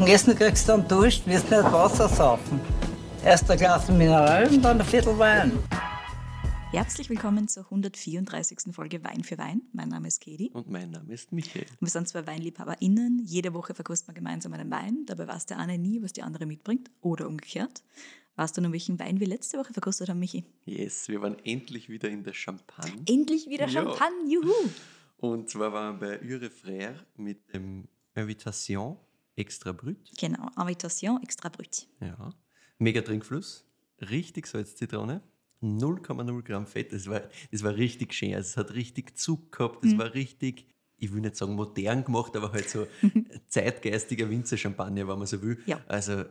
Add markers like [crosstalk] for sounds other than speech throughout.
dem Essen kriegst du dann Durst, wirst nicht Wasser saufen. Erst ein Glas Mineral und dann ein Viertel Wein. Herzlich willkommen zur 134. Folge Wein für Wein. Mein Name ist Katie. Und mein Name ist Michael. Wir sind zwei WeinliebhaberInnen. Jede Woche verkosten wir gemeinsam einen Wein. Dabei weiß der eine nie, was die andere mitbringt. Oder umgekehrt. Weißt du noch, welchen Wein wir letzte Woche verkostet haben, Michi? Yes, wir waren endlich wieder in der Champagne. Endlich wieder Ja. Champagne, juhu! Und zwar waren wir bei Ure Frère mit dem Invitation Extra Brut. Genau, Invitation extra brut. Ja. Mega Trinkfluss. Richtig Salz-Zitrone. 0,0 Gramm Fett. Das war, das war richtig schön. Also es hat richtig Zug gehabt. Mhm. Das war richtig, ich will nicht sagen modern gemacht, aber halt so [laughs] zeitgeistiger Winzer-Champagner, wenn man so will. Ja. Also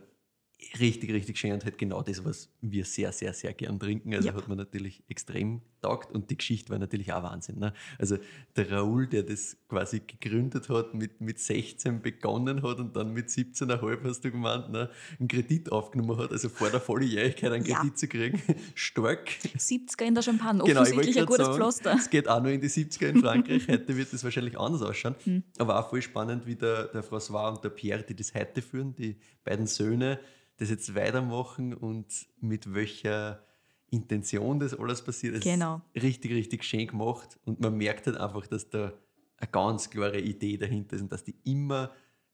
richtig, richtig schön und halt genau das, was wir sehr, sehr, sehr gern trinken. Also Ja. hat man natürlich extrem taugt und die Geschichte war natürlich auch Wahnsinn. Ne? Also der Raoul, der das quasi gegründet hat, mit, mit 16 begonnen hat und dann mit 17,5 hast du gemeint, ne, einen Kredit aufgenommen hat, also vor der Volljährigkeit einen Ja. Kredit zu kriegen. [laughs] Stark. 70er in der Champagne, Genau, offensichtlich ein gerade gutes sagen, Pflaster. Es geht auch nur in die 70er in Frankreich. [laughs] Heute wird das wahrscheinlich anders ausschauen. Hm. Aber auch voll spannend, wie der, der François und der Pierre, die das heute führen, die beiden Söhne, das jetzt weitermachen und mit welcher Intention das alles passiert. Es Genau. ist richtig, richtig schön gemacht. Und man merkt halt einfach, dass da eine ganz klare Idee dahinter ist und dass die immer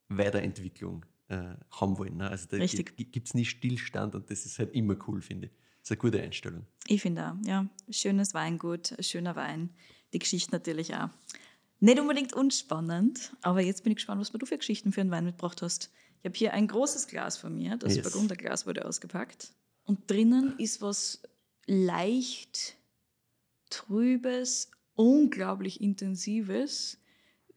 Weiterentwicklung äh, haben wollen. Ne? Also da gibt es nie Stillstand und das ist halt immer cool, finde ich. Das ist eine gute Einstellung. Ich finde auch, ja. Schönes Weingut, ein schöner Wein. Die Geschichte natürlich auch. Nicht unbedingt unspannend, aber jetzt bin ich gespannt, was du für Geschichten für einen Wein mitgebracht hast. Ich habe hier ein großes Glas von mir, das Yes. Burgunderglas wurde ausgepackt. Und drinnen ist was leicht trübes, unglaublich intensives.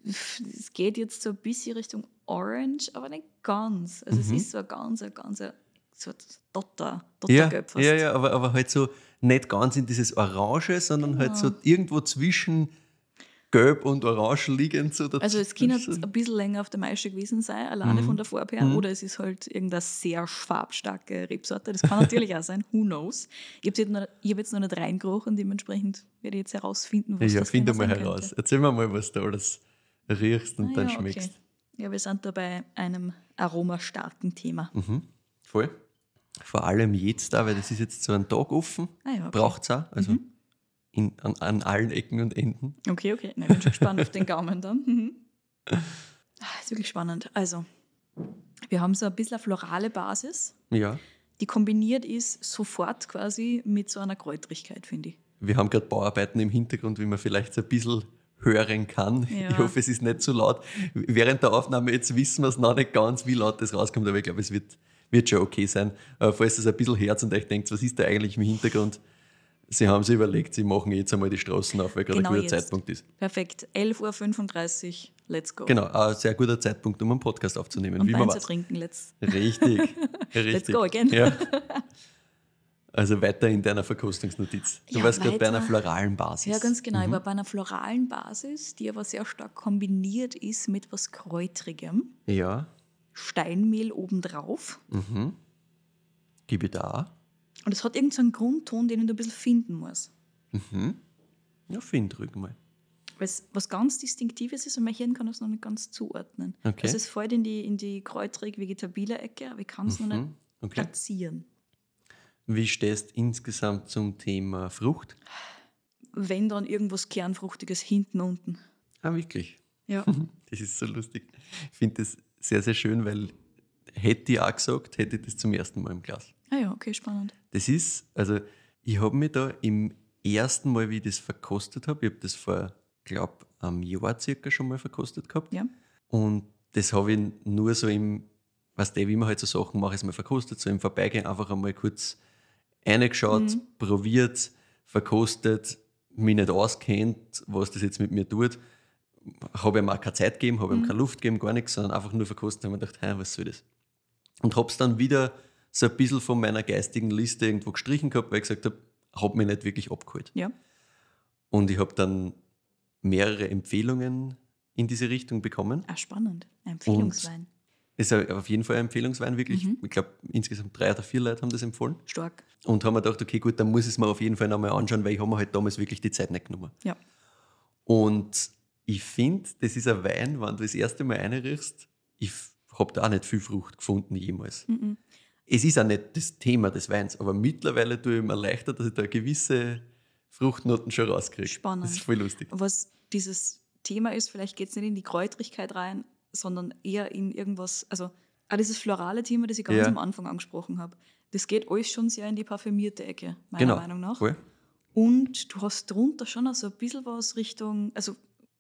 Es geht jetzt so ein bisschen Richtung Orange, aber nicht ganz. Also es Mhm. ist so ein ganz, ein ganz, so ein Dotter, Ja, Dottergelb fast. ja, ja aber, aber halt so nicht ganz in dieses Orange, sondern halt so Genau. irgendwo zwischen Gelb und Orange liegend. So Also es kann ein bisschen länger auf der Maische gewesen sein, alleine Mhm. von der Farbe her, Mhm. oder es ist halt irgendeine sehr farbstarke Rebsorte. Das kann natürlich auch sein, who knows. Ich habe jetzt, noch- ich hab jetzt noch nicht reingerochen, dementsprechend werde ich jetzt herausfinden, was Ja, das finde genau mal heraus. könnte. Erzähl mir mal, was du alles riechst und Ah, dann ja, okay. schmeckst. Ja, wir sind da bei einem aromastarken Thema. Mhm. Voll. Vor allem jetzt da, weil das ist jetzt so ein Tag offen. Ah ja, okay. Braucht es auch. Also Mhm. In, an, an allen Ecken und Enden. Okay, okay. Na, ich bin schon gespannt auf den Gaumen dann. Mhm. [laughs] Ah, ist wirklich spannend. Also, wir haben so ein bisschen eine florale Basis, Ja. die kombiniert ist sofort quasi mit so einer Kräutrigkeit, finde ich. Wir haben gerade Bauarbeiten im Hintergrund, wie man vielleicht so ein bisschen hören kann. [laughs] Ja. Ich hoffe, es ist nicht zu laut. Während der Aufnahme jetzt wissen wir es noch nicht ganz, wie laut das rauskommt, aber ich glaube, es wird, wird schon okay sein. Aber falls es ein bisschen Herz und euch denkt, was ist da eigentlich im Hintergrund? Sie haben sich überlegt, sie machen jetzt einmal die Straßen auf, weil gerade Genau ein guter jetzt. Zeitpunkt ist. Perfekt. 11.35 Uhr, let's go. Genau, ein sehr guter Zeitpunkt, um einen Podcast aufzunehmen, Und wie Wein man zu trinken, let's. Richtig, [laughs] richtig. go again. Ja. [laughs] Also weiter in deiner Verkostungsnotiz. Du Ja, warst gerade bei einer floralen Basis. Ja, ganz genau. Ich Mhm. war bei einer floralen Basis, die aber sehr stark kombiniert ist mit was Kräutrigem. Ja. Steinmehl obendrauf. Mhm. Gib ich da. Und es hat irgendeinen Grundton, den ich ein bisschen finden muss. Mhm. Ja, find ruhig mal. Weil es was ganz Distinktives ist und mein Hirn kann das noch nicht ganz zuordnen. Okay. Also es fällt in die, in die kräutrig-vegetabile Ecke, aber ich kann es noch nicht Mhm. Okay. platzieren. Wie stehst du insgesamt zum Thema Frucht? Wenn dann irgendwas Kernfruchtiges hinten unten. Ah, wirklich? Ja. [laughs] Das ist so lustig. Ich finde das sehr, sehr schön, weil hätte ich auch gesagt, hätte ich das zum ersten Mal im Glas. ah ja, okay, spannend. Das ist, also ich habe mich da im ersten Mal, wie ich das verkostet habe, ich habe das vor, glaube einem Jahr circa schon mal verkostet gehabt. Ja. Und das habe ich nur so im, weißt du, wie man halt so Sachen mache, ist mal verkostet, so im Vorbeigehen einfach einmal kurz reingeschaut, Mhm. probiert, verkostet, mich nicht auskennt, was das jetzt mit mir tut. Habe ihm auch keine Zeit gegeben, habe ihm Mhm. keine Luft gegeben, gar nichts, sondern einfach nur verkostet und habe mir gedacht, hey, was soll das? Und habe es dann wieder so ein bisschen von meiner geistigen Liste irgendwo gestrichen gehabt, weil ich gesagt habe, habe mich nicht wirklich abgeholt. Ja. Und ich habe dann mehrere Empfehlungen in diese Richtung bekommen. Ah, spannend. Ein Empfehlungswein. Ist ja auf jeden Fall ein Empfehlungswein, wirklich. Mhm. Ich glaube, insgesamt drei oder vier Leute haben das empfohlen. Stark. Und haben mir gedacht, okay, gut, dann muss ich es mir auf jeden Fall nochmal anschauen, weil ich habe mir halt damals wirklich die Zeit nicht genommen. Ja. Und ich finde, das ist ein Wein, wenn du das erste Mal reinriechst, ich habe da auch nicht viel Frucht gefunden jemals. Mhm. Es ist auch nicht das Thema des Weins, aber mittlerweile tue ich mir leichter, dass ich da gewisse Fruchtnoten schon rauskriege. Spannend. Das ist voll lustig. Was dieses Thema ist, vielleicht geht es nicht in die Kräutrigkeit rein, sondern eher in irgendwas, also auch dieses florale Thema, das ich ganz Ja. am Anfang angesprochen habe. Das geht alles schon sehr in die parfümierte Ecke, meiner Genau. Meinung nach. Voll. Und du hast drunter schon auch so ein bisschen was Richtung, also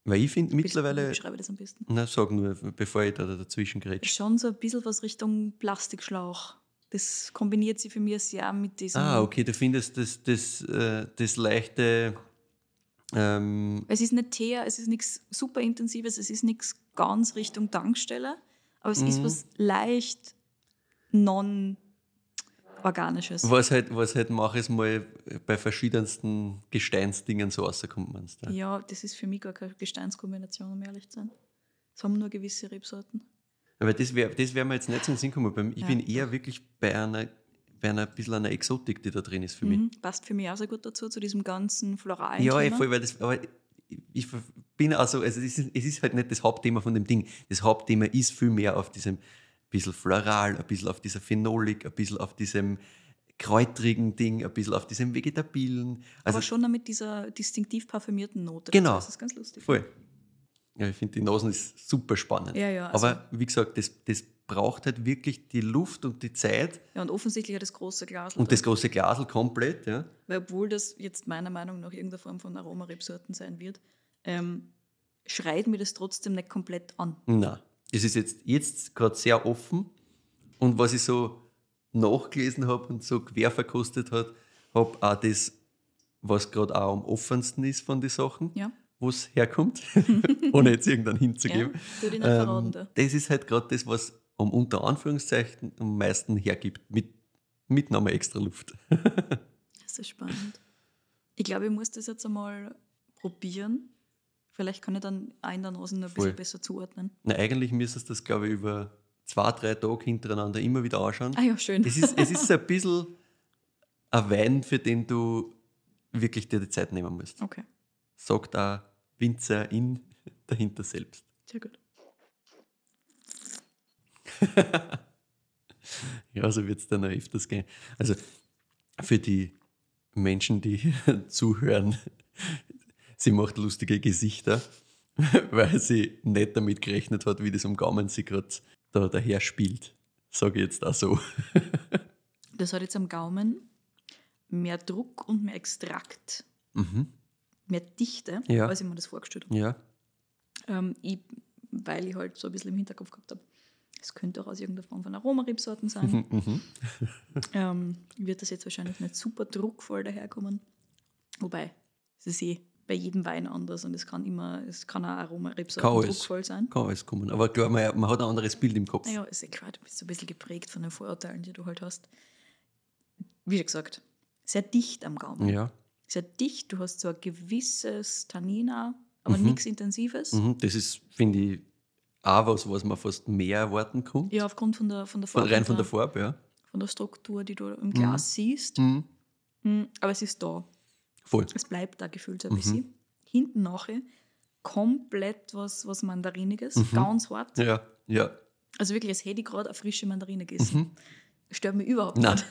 Weil ich finde mittlerweile, ich das am besten? na sag nur, bevor ich da dazwischen grätsche. Schon so ein bisschen was Richtung Plastikschlauch. Das kombiniert sich für mich sehr mit diesem. Ah, okay, du findest das, das, äh, das leichte, ähm, Es ist nicht Teer, es ist nichts super intensives, es ist nichts ganz Richtung Tankstelle, aber es ist Mhm. was leicht non-organisches. was halt, was halt mach es mal bei verschiedensten Gesteinsdingen so rauskommt, meinst du? Ja, das ist für mich gar keine Gesteinskombination, um ehrlich zu sein. Es haben nur gewisse Rebsorten. Aber das wäre das wär mir jetzt nicht so in den Sinn gekommen. Ich Ja. bin eher wirklich bei einer, bei einer bisschen einer Exotik, die da drin ist für mich. Mhm. Passt für mich auch sehr gut dazu, zu diesem ganzen floralen Ja, Thema. voll, weil das, aber ich, ich bin also, also es ist, es ist halt nicht das Hauptthema von dem Ding. Das Hauptthema ist viel mehr auf diesem bisschen floral, ein bisschen auf dieser Phenolik, ein bisschen auf diesem kräutrigen Ding, ein bisschen auf diesem vegetabilen. Also aber schon mit dieser distinktiv parfümierten Note. Genau. Das ist ganz lustig. voll. Ja, ich finde die Nasen ist super spannend. Ja, ja, also- aber wie gesagt, das, das braucht halt wirklich die Luft und die Zeit Ja, und offensichtlich hat das große Glas. und das große Glasel komplett, ja. Weil obwohl das jetzt meiner Meinung nach irgendeine Form von Aromarebsorten sein wird, ähm, schreit mir das trotzdem nicht komplett an. Na, es ist jetzt, jetzt gerade sehr offen. Und was ich so nachgelesen habe und so quer verkostet habe, habe auch das, was gerade auch am offensten ist von den Sachen, Ja, wo es herkommt, [laughs] ohne jetzt irgendwann ja hinzugeben. verraten Ähm, da. das ist halt gerade das, was um unter Anführungszeichen am meisten hergibt, mit, mit nochmal extra Luft. [laughs] Das ist spannend. Ich glaube, ich muss das jetzt einmal probieren. Vielleicht kann ich dann in der Nase noch ein Voll. bisschen besser zuordnen. Na, eigentlich müsstest du das, glaube ich, über zwei, drei Tage hintereinander immer wieder anschauen. Ah ja, schön. Es ist, es ist ein bisschen ein Wein, für den du wirklich dir die Zeit nehmen musst. Okay, Sagt auch Winzer in dahinter selbst. sehr gut. [laughs] Ja, so wird es dann auch öfters gehen. Also für die Menschen, die [laughs] zuhören, [laughs] sie macht lustige Gesichter, weil sie nicht damit gerechnet hat, wie das am Gaumen sie gerade da daher spielt. Sage ich jetzt auch so. Das hat jetzt am Gaumen mehr Druck und mehr Extrakt, Mhm. Mehr Dichte, Ja. als ich mir das vorgestellt habe. Ja. Ähm, ich, weil ich halt so ein bisschen im Hinterkopf gehabt habe, es könnte auch aus irgendeiner Form von Aromarebsorten sein. [laughs] Mhm. ähm, wird das jetzt wahrscheinlich nicht super druckvoll daherkommen. Wobei, es ist eh bei jedem Wein anders und es kann immer, es kann auch alles. druckvoll sein. Kann alles kommen. Aber klar, man, man hat ein anderes Bild im Kopf. Naja, ist eh klar, du bist so ein bisschen geprägt von den Vorurteilen, die du halt hast. Wie gesagt, sehr dicht am Gaumen. Ja. Sehr dicht, du hast so ein gewisses Tannina, aber Mhm. nichts Intensives. Mhm. Das ist, finde ich, auch was, was man fast mehr erwarten kann. Ja, aufgrund von der, von der Von, Farbe. rein von der Farbe, ja. von der Struktur, die du im Glas siehst. Mhm. Aber es ist da. Voll. Es bleibt da gefühlt so Mhm. ein bisschen. Hinten nachher komplett was, was Mandariniges, Mhm. ganz hart. Ja, ja. Also wirklich, als hätte ich gerade eine frische Mandarine gegessen. Mhm. Stört mich überhaupt Nein, nicht.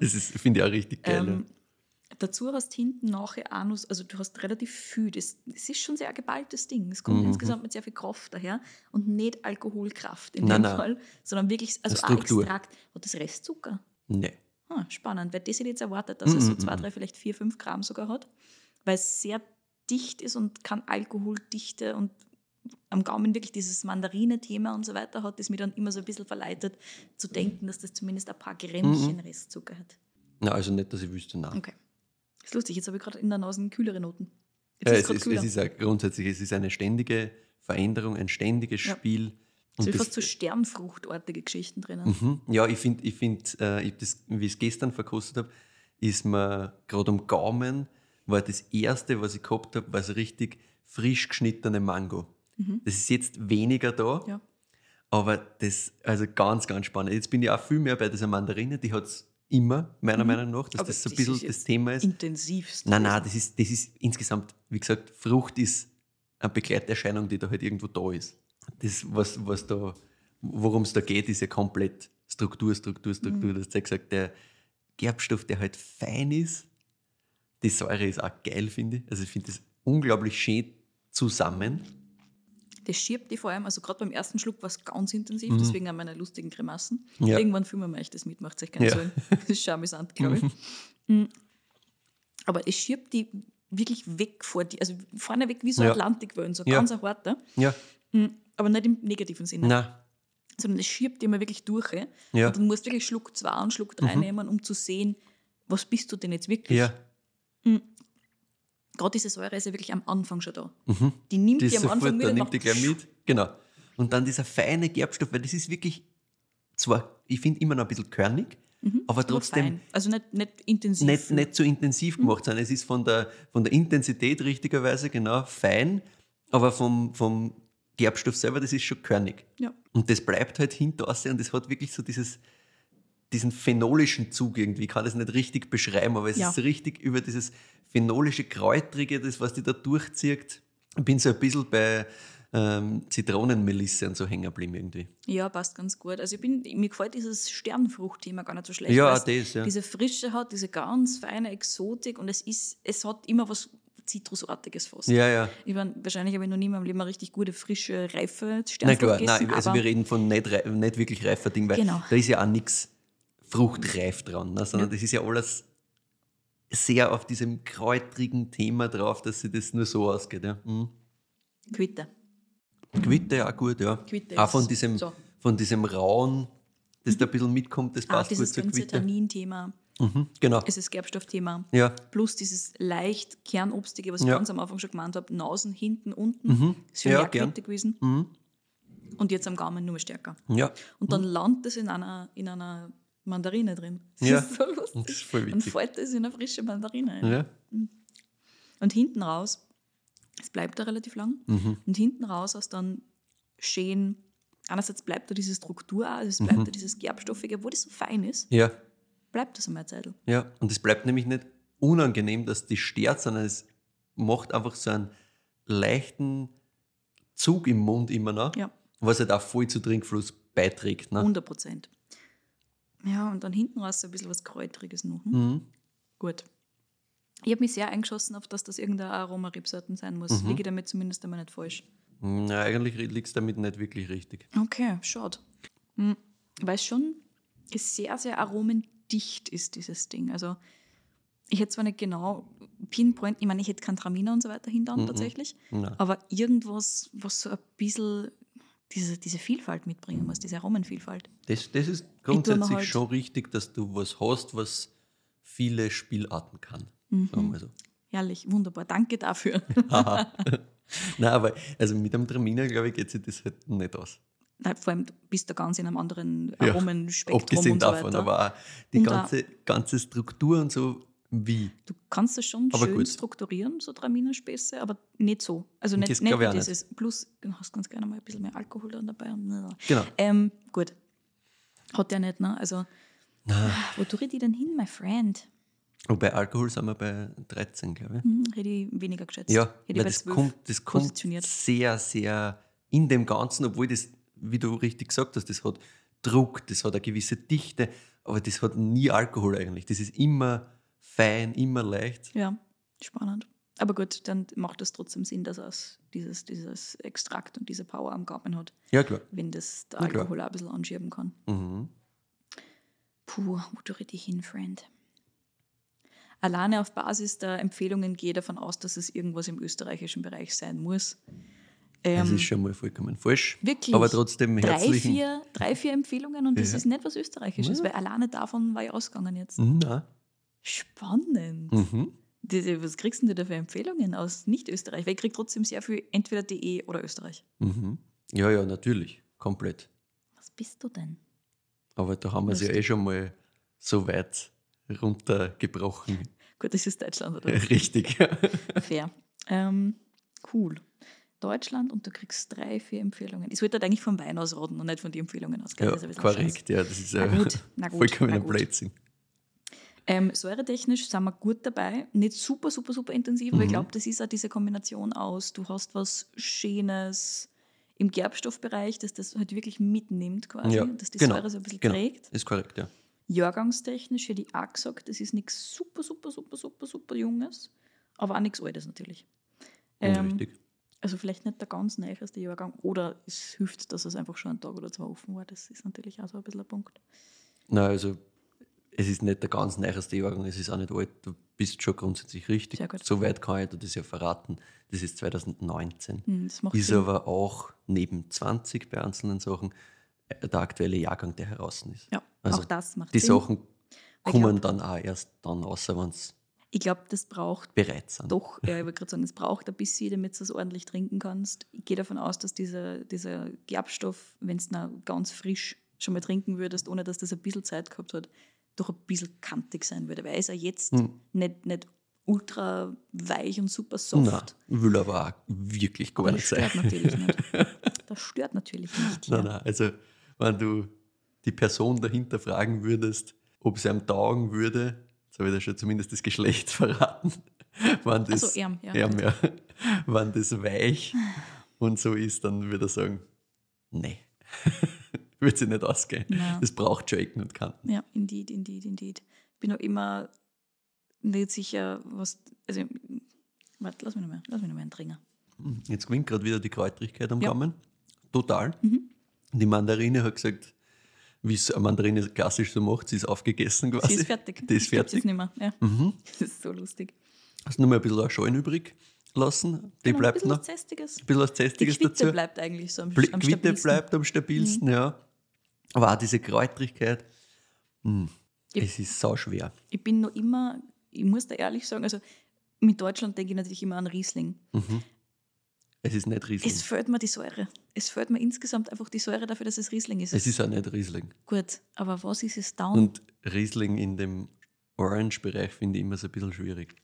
das ist, finde ich auch richtig geil. [laughs] Ähm, dazu hast hinten nachher auch noch, also du hast relativ viel, das, das ist schon sehr ein geballtes Ding. Es kommt Mhm. insgesamt mit sehr viel Kraft daher und nicht Alkoholkraft in Nein, dem nein. Fall, sondern wirklich, also Struktur. Extrakt. Hat das Restzucker? Nee. Ah, spannend, weil das hätte ich jetzt erwartet, dass es so Mhm, zwei, mhm. drei, vielleicht vier, fünf Gramm sogar hat, weil es sehr dicht ist und kann Alkoholdichte und am Gaumen wirklich dieses Mandarine-Thema und so weiter hat, das mir dann immer so ein bisschen verleitet, zu denken, dass das zumindest ein paar Grämmchen Mhm. Restzucker hat. Na, also nicht, dass ich wüsste, nein. Okay. Ist lustig, jetzt habe ich gerade in der Nase kühlere Noten. Jetzt Ja, ist es, es ist, es ist auch grundsätzlich, es ist eine ständige Veränderung, ein ständiges Ja. Spiel. es sind das- fast so Sternfruchtartige Geschichten drinnen. Mhm. Ja, ich finde, ich find, äh, ich hab das, wie ich es gestern verkostet habe, ist mir gerade am Gaumen, war das erste, was ich gehabt habe, war so richtig frisch geschnittene Mango. Mhm. Das ist jetzt weniger da, Ja. aber das, also ganz, ganz spannend. Jetzt bin ich auch viel mehr bei dieser Mandarine, die hat es immer, meiner Mhm. Meinung nach, dass Aber das so ein bisschen ist das Thema ist. Intensivst. Nein, nein, das ist, das ist insgesamt, wie gesagt, Frucht ist eine Begleiterscheinung, die da halt irgendwo da ist. Das, was, was da, worum es da geht, ist ja komplett Struktur, Struktur, Struktur. Mhm. Du hast ja gesagt, der Gerbstoff, der halt fein ist. Die Säure ist auch geil, finde ich. Also ich finde das unglaublich schön zusammen. Das schiebt die vor allem, also gerade beim ersten Schluck war es ganz intensiv, Mhm. deswegen haben meine lustigen Grimassen. Ja. Irgendwann filmen wir euch das mit, macht euch keine Ja. Sorgen. [laughs] Das ist schon amüsant, glaube ich. Mhm. Aber es schiebt die wirklich weg vor die, also vorne weg wie so Ja. Atlantikwellen, so Ja. ganz ein harter. Ja, Mhm. Aber nicht im negativen Sinne, na, sondern es schiebt immer wirklich durch. eh. ja, Und dann musst du wirklich Schluck 2 und Schluck 3 Mhm. nehmen, um zu sehen, was bist du denn jetzt wirklich. ja. Gerade diese Säure ist ja wirklich am Anfang schon da. Mhm. Die nimmt Das die am sofort, Anfang mit da und nimmt die gleich mit. Genau. Und dann dieser feine Gerbstoff, weil das ist wirklich zwar, ich finde immer noch ein bisschen körnig, Mhm. aber trotzdem fein. Also nicht, nicht intensiv. nicht, nicht so intensiv gemacht sein. Es ist von der, von der Intensität richtigerweise genau fein, aber vom, vom Gerbstoff selber, das ist schon körnig. Ja. Und das bleibt halt hinter und das hat wirklich so dieses, diesen phenolischen Zug irgendwie. Ich kann das nicht richtig beschreiben, aber es Ja. ist richtig über dieses phenolische, kräutrige, das, was die da durchzieht. Ich bin so ein bisschen bei ähm, Zitronenmelisse und so hängen geblieben irgendwie. Ja, passt ganz gut. Also ich bin, mir gefällt dieses Sternfruchtthema gar nicht so schlecht. Ja, das, ja. Diese Frische hat, diese ganz feine Exotik und es ist, es hat immer was Zitrusartiges fast. Ja, ja. Ich mein, wahrscheinlich habe ich noch nie in meinem Leben eine richtig gute, frische, reife Nein, Sternfrucht klar, gegessen. nein, also wir reden von nicht, nicht wirklich reifer Ding, weil Genau. da ist ja auch nichts fruchtreif dran, ne, sondern Ja. das ist ja alles sehr auf diesem kräutrigen Thema drauf, dass sich das nur so ausgeht. Ja. Mhm. Quitte. Quitte ja gut, ja. Quitte auch von ist diesem, so. von diesem Rauen, das da ein bisschen mitkommt, das passt gut dieses zur ganze Quitte. Tannin-Thema, Mhm, genau. dieses Gerbstoffthema. Ja, Plus dieses leicht kernobstige, was ich Ja. ganz am Anfang schon gemeint habe, Nausen, hinten, unten. Mhm. Das ist Ja, auch gern. Quitte gewesen. mhm. Und jetzt am Gaumen nur mehr stärker. ja. Und dann landet es in einer, in einer Mandarine drin. Das Ja. ist so lustig. Das ist voll witzig. fällt es in eine frische Mandarine. ein. Ja. Und hinten raus, es bleibt da relativ lang, Mhm. und hinten raus aus dann schön, einerseits bleibt da diese Struktur, also es bleibt Mhm. da dieses Gerbstoffige, obwohl das so fein ist, ja, bleibt das einmal Zeit. ja. Und es bleibt nämlich nicht unangenehm, dass die stört, sondern es macht einfach so einen leichten Zug im Mund immer noch, Ja, was halt auch voll zu Trinkfluss beiträgt. Ne? 100 Prozent. Ja, und dann hinten raus so ein bisschen was Kräutriges noch. Hm? Mhm. Gut. Ich habe mich sehr eingeschossen auf, dass das irgendeine Aromaripsorten sein muss. Mhm. Liege ich damit zumindest einmal nicht falsch. Na, eigentlich liegt es damit nicht wirklich richtig. Okay, schade. Hm, Weil es schon sehr, sehr aromendicht ist, dieses Ding. Also ich hätte zwar nicht genau Pinpoint, ich meine, ich hätte kein Traminer und so weiter hinter Mhm. tatsächlich, Na. aber irgendwas, was so ein bisschen diese, diese Vielfalt mitbringen muss, diese Aromenvielfalt. Das, das ist grundsätzlich halt- schon richtig, dass du was hast, was viele Spielarten kann. Mhm. So. Herrlich, wunderbar. Danke dafür. [laughs] Nein, aber also mit einem Traminer, glaube ich, geht sich das halt nicht aus. Nein, Vor allem, du bist da ganz in einem anderen Ja, Aromenspektrum Abgesehen und so davon, weiter. aber auch die Und ganze, ganze Struktur und so, wie. Du kannst das schon Aber schön gut. strukturieren, so Traminerspäße, aber nicht so. Also nicht, Das nicht auch nicht. dieses. Plus, du hast ganz gerne mal ein bisschen mehr Alkohol dann dabei. Genau. Ähm, gut. Hat der nicht, ne? Also, Na, wo tue ich die denn hin, my friend? und bei Alkohol sind wir bei 13, glaube ich. Hm, hätte ich weniger geschätzt. Ja, hätte das 12 kommt, das kommt sehr, sehr in dem Ganzen, obwohl das, wie du richtig gesagt hast, das hat Druck, das hat eine gewisse Dichte, aber das hat nie Alkohol eigentlich. Das ist immer fein, immer leicht. Ja, spannend. Aber gut, dann macht es trotzdem Sinn, dass es dieses, dieses Extrakt und diese Power am Gaumen hat, Ja, klar. wenn das der. Alkohol ein bisschen anschieben kann. Mhm. Puh, wo tue ich dich hin, Friend? Alleine auf Basis der Empfehlungen gehe ich davon aus, dass es irgendwas im österreichischen Bereich sein muss. Das Ähm, ist schon mal vollkommen falsch. wirklich. Aber trotzdem drei herzlichen. vier, drei, vier Empfehlungen und das Ja. ist nicht was Österreichisches, Ja. weil alleine davon war ich ausgegangen jetzt. Nein. Spannend. Mhm. Diese, was kriegst denn du da für Empfehlungen aus Nicht-Österreich? Weil ich kriege trotzdem sehr viel entweder DE oder Österreich. Mhm. Ja, ja, natürlich. Komplett. Was bist du denn? Aber da haben wir es ja eh schon mal so weit runtergebrochen. [laughs] Gut, das ist Deutschland, oder? [laughs] Richtig. [laughs] Fair. Ähm, cool. Deutschland und du kriegst drei, vier Empfehlungen. Ich sollte halt eigentlich vom Wein ausroden und nicht von den Empfehlungen ausgehen. ja, ein bisschen Scheiß. korrekt. Ja, das ist vollkommener na gut. Blödsinn. Ähm, säuretechnisch sind wir gut dabei. Nicht super, super, super intensiv, aber ich Mhm. glaube, das ist auch diese Kombination aus, du hast was Schönes, im Gerbstoffbereich, dass das halt wirklich mitnimmt quasi, Ja, dass die genau, Säure so ein bisschen genau. trägt. Ist korrekt, ja. Jahrgangstechnisch hätte ich auch gesagt, das ist nichts super, super, super, super, super Junges, aber auch nichts Altes natürlich. Ähm, Richtig. also vielleicht nicht der ganz neueste Jahrgang oder es hilft, dass es einfach schon einen Tag oder zwei offen war. Das ist natürlich auch so ein bisschen ein Punkt. Na, also es ist nicht der ganz neueste Jahrgang, es ist auch nicht alt. Du bist schon grundsätzlich richtig. Gut. Soweit kann ich dir das ja verraten. Das ist 2019. Hm, Das macht Ist Sinn. aber auch neben 20 bei einzelnen Sachen äh, der aktuelle Jahrgang, der heraus ist. Ja, Also auch das macht Die Sinn. Sachen Ich kommen dann auch erst dann raus, wenn sie Ich glaube, das braucht bereit sind. doch, ja, ich wollte gerade sagen, es braucht ein bisschen, damit du es ordentlich trinken kannst. Ich gehe davon aus, dass dieser, dieser Gerbstoff, wenn es ganz frisch schon mal trinken würdest, ohne dass das ein bisschen Zeit gehabt hat, doch ein bisschen kantig sein würde. Weil er ist ja jetzt Hm. nicht, nicht ultra weich und super Nein, soft. will aber auch wirklich gar nicht das sein. stört natürlich nicht. [laughs] Das stört natürlich nicht. Nein, ja. nein, also wenn du die Person dahinter fragen würdest, ob sie einem taugen würde, jetzt habe ich da schon zumindest das Geschlecht [laughs] verraten, wenn das, so, Erm, ja, Erm, ja. wenn das weich [laughs] und so ist, dann würde er sagen, nee, [laughs] wird sie nicht ausgehen. Nein. Das braucht schon Ecken und Kanten. Ja, indeed, indeed, indeed. Bin auch immer nicht sicher, was. Also, warte, lass mich noch mal, lass mich noch mal einen Trinken. Hm, Jetzt gewinnt gerade wieder die Kräutrigkeit am Ja. Gaumen. Total. Mhm. Die Mandarine hat gesagt, wie es eine Mandarine klassisch so macht, sie ist aufgegessen quasi. Sie ist fertig. [laughs] Die ist fertig. nicht mehr. Ja. Mhm. [laughs] Das ist so lustig. Hast nur mal ein bisschen Schalen übrig lassen. Die Genau, bleibt ein bisschen noch. was Zästiges. Ein bisschen was Die Zästiges Quitte dazu. bleibt eigentlich so am, Bl am Quitte stabilsten. bleibt am stabilsten, ja. Aber auch diese Kräutrigkeit, mh, Ich- es ist sau schwer. Ich bin noch immer, ich muss da ehrlich sagen, also mit Deutschland denke ich natürlich immer an Riesling. Mhm. Es ist nicht Riesling. Es fehlt mir die Säure. Es fehlt mir insgesamt einfach die Säure dafür, dass es Riesling ist. Es ist auch nicht Riesling. Gut, aber was ist es dann? Und Riesling in dem Orange-Bereich finde ich immer so ein bisschen schwierig.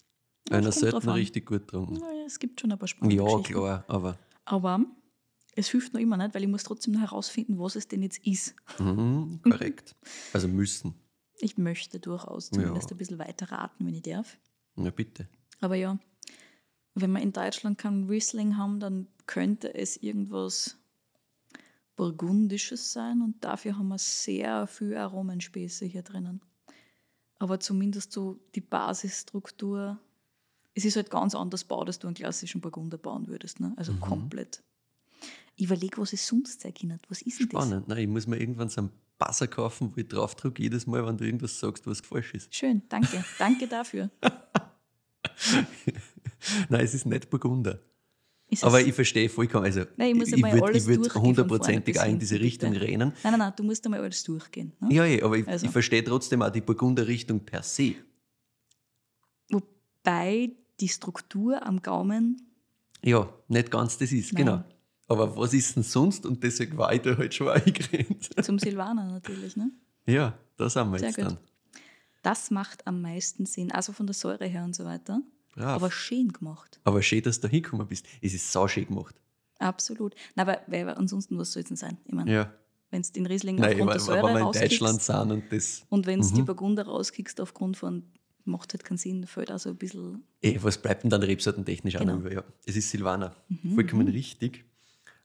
Ja, Einer sollte an. richtig gut. Naja, es gibt schon ein paar spannende Ja, klar, aber Aber es hilft noch immer nicht, weil ich muss trotzdem noch herausfinden, was es denn jetzt ist. mhm, [laughs] korrekt. Also müssen. Ich möchte durchaus Ja. zumindest ein bisschen weiter raten, wenn ich darf. Na bitte. Aber ja, wenn wir in Deutschland kein Riesling haben, dann könnte es irgendwas Burgundisches sein und dafür haben wir sehr viel Aromenspäße hier drinnen. Aber zumindest so die Basisstruktur. Es ist halt ganz anders baut, als du einen klassischen Burgunder bauen würdest. Ne? Also Mhm. komplett. Ich überlege, was es sonst erinnert. Was ist denn das? Spannend. Nein, ich muss mir irgendwann so einen Buzzer kaufen, wo ich drauf drücke, jedes Mal, wenn du irgendwas sagst, was falsch ist. Schön, danke. danke dafür. [laughs] Nein, es ist nicht Burgunder. Ist Aber ich verstehe vollkommen. Also, Nein, ich muss ich einmal würde alles würd durchgehen von hundertprozentig auch in diese Richtung bitte. rennen. Nein, nein, nein, du musst einmal alles durchgehen. Ne? Ja, ja, aber ich, Also. ich verstehe trotzdem auch die Burgunder Richtung per se. Wobei die Struktur am Gaumen, Ja, nicht ganz das ist, Nein. genau. Aber was ist denn sonst? Und deswegen war ich da halt schon [laughs] eingerennt. zum Silvaner natürlich, ne? Ja, da sind wir Sehr jetzt gut. dann. das macht am meisten Sinn. Also von der Säure her und so weiter. Brav. Aber Aber, schön gemacht. schön, dass du da hingekommen bist. Es ist sau schön gemacht. Absolut. Na, aber weil, ansonsten, was soll es denn sein? Ich meine, Ja. wenn du den Riesling Nein, aufgrund weil, der Säure wir in Deutschland sind und das. und wenn du die Mhm. Burgunder rauskickst aufgrund von, macht halt keinen Sinn, fällt also ein bisschen. Eh, was bleibt denn dann rebsortentechnisch Genau. über? Ja, es ist Silvaner. Mhm, Vollkommen richtig.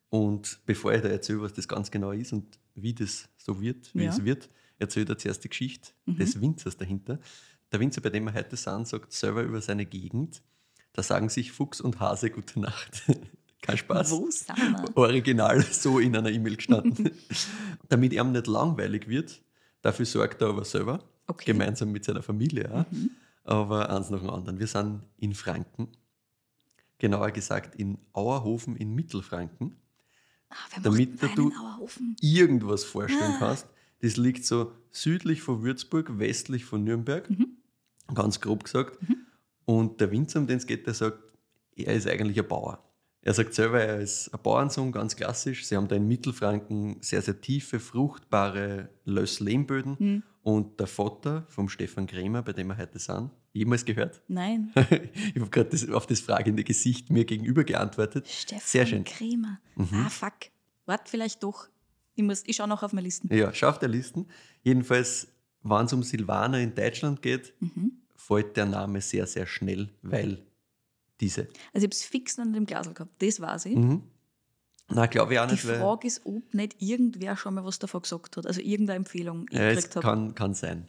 Und bevor ich da erzähle, was das ganz genau ist und wie das so wird, wie Ja. es wird, erzähle ich dir zuerst die Geschichte Mhm. des Winzers dahinter. Der Winzer, bei dem wir heute sind, sagt selber über seine Gegend, da sagen sich Fuchs und Hase gute Nacht. [laughs] Kein Spaß. Wo sind wir? Original so in einer E-Mail gestanden. [laughs] Damit ihm nicht langweilig wird, dafür sorgt er aber selber, Okay. gemeinsam mit seiner Familie auch. Mhm. Aber eins nach dem anderen. Wir sind in Franken, genauer gesagt in Auerhofen in Mittelfranken. Ah, Damit du-? Irgendwas vorstellen Ah. kannst. Das liegt so südlich von Würzburg, westlich von Nürnberg, Mhm. ganz grob gesagt. Und der Winzer, um den es geht, der sagt, er ist eigentlich ein Bauer. Er sagt selber, er ist ein Bauernsohn, ganz klassisch. Sie haben da in Mittelfranken sehr, sehr tiefe, fruchtbare Löss-Lehmböden. Hm. Und der Vater vom Stefan Krämer, bei dem wir heute sind, jemals gehört? Nein, [laughs] ich habe gerade das, auf das fragende Gesicht mir gegenüber geantwortet. Stefan Sehr schön. Krämer. Mhm. Ah, fuck. Warte, vielleicht doch. Ich, muss, ich schaue noch auf meine Listen. Ja, schau auf der Listen. Jedenfalls, wenn es um Silvaner in Deutschland geht, Mhm. fällt der Name sehr, sehr schnell, weil diese. Also ich habe es fix in dem Glasl gehabt. Das weiß ich. Mhm. Nein, glaube ich auch Die nicht, weil Frage ist, ob nicht irgendwer schon mal was davon gesagt hat. Also irgendeine Empfehlung ja, gekriegt kann, kann sein.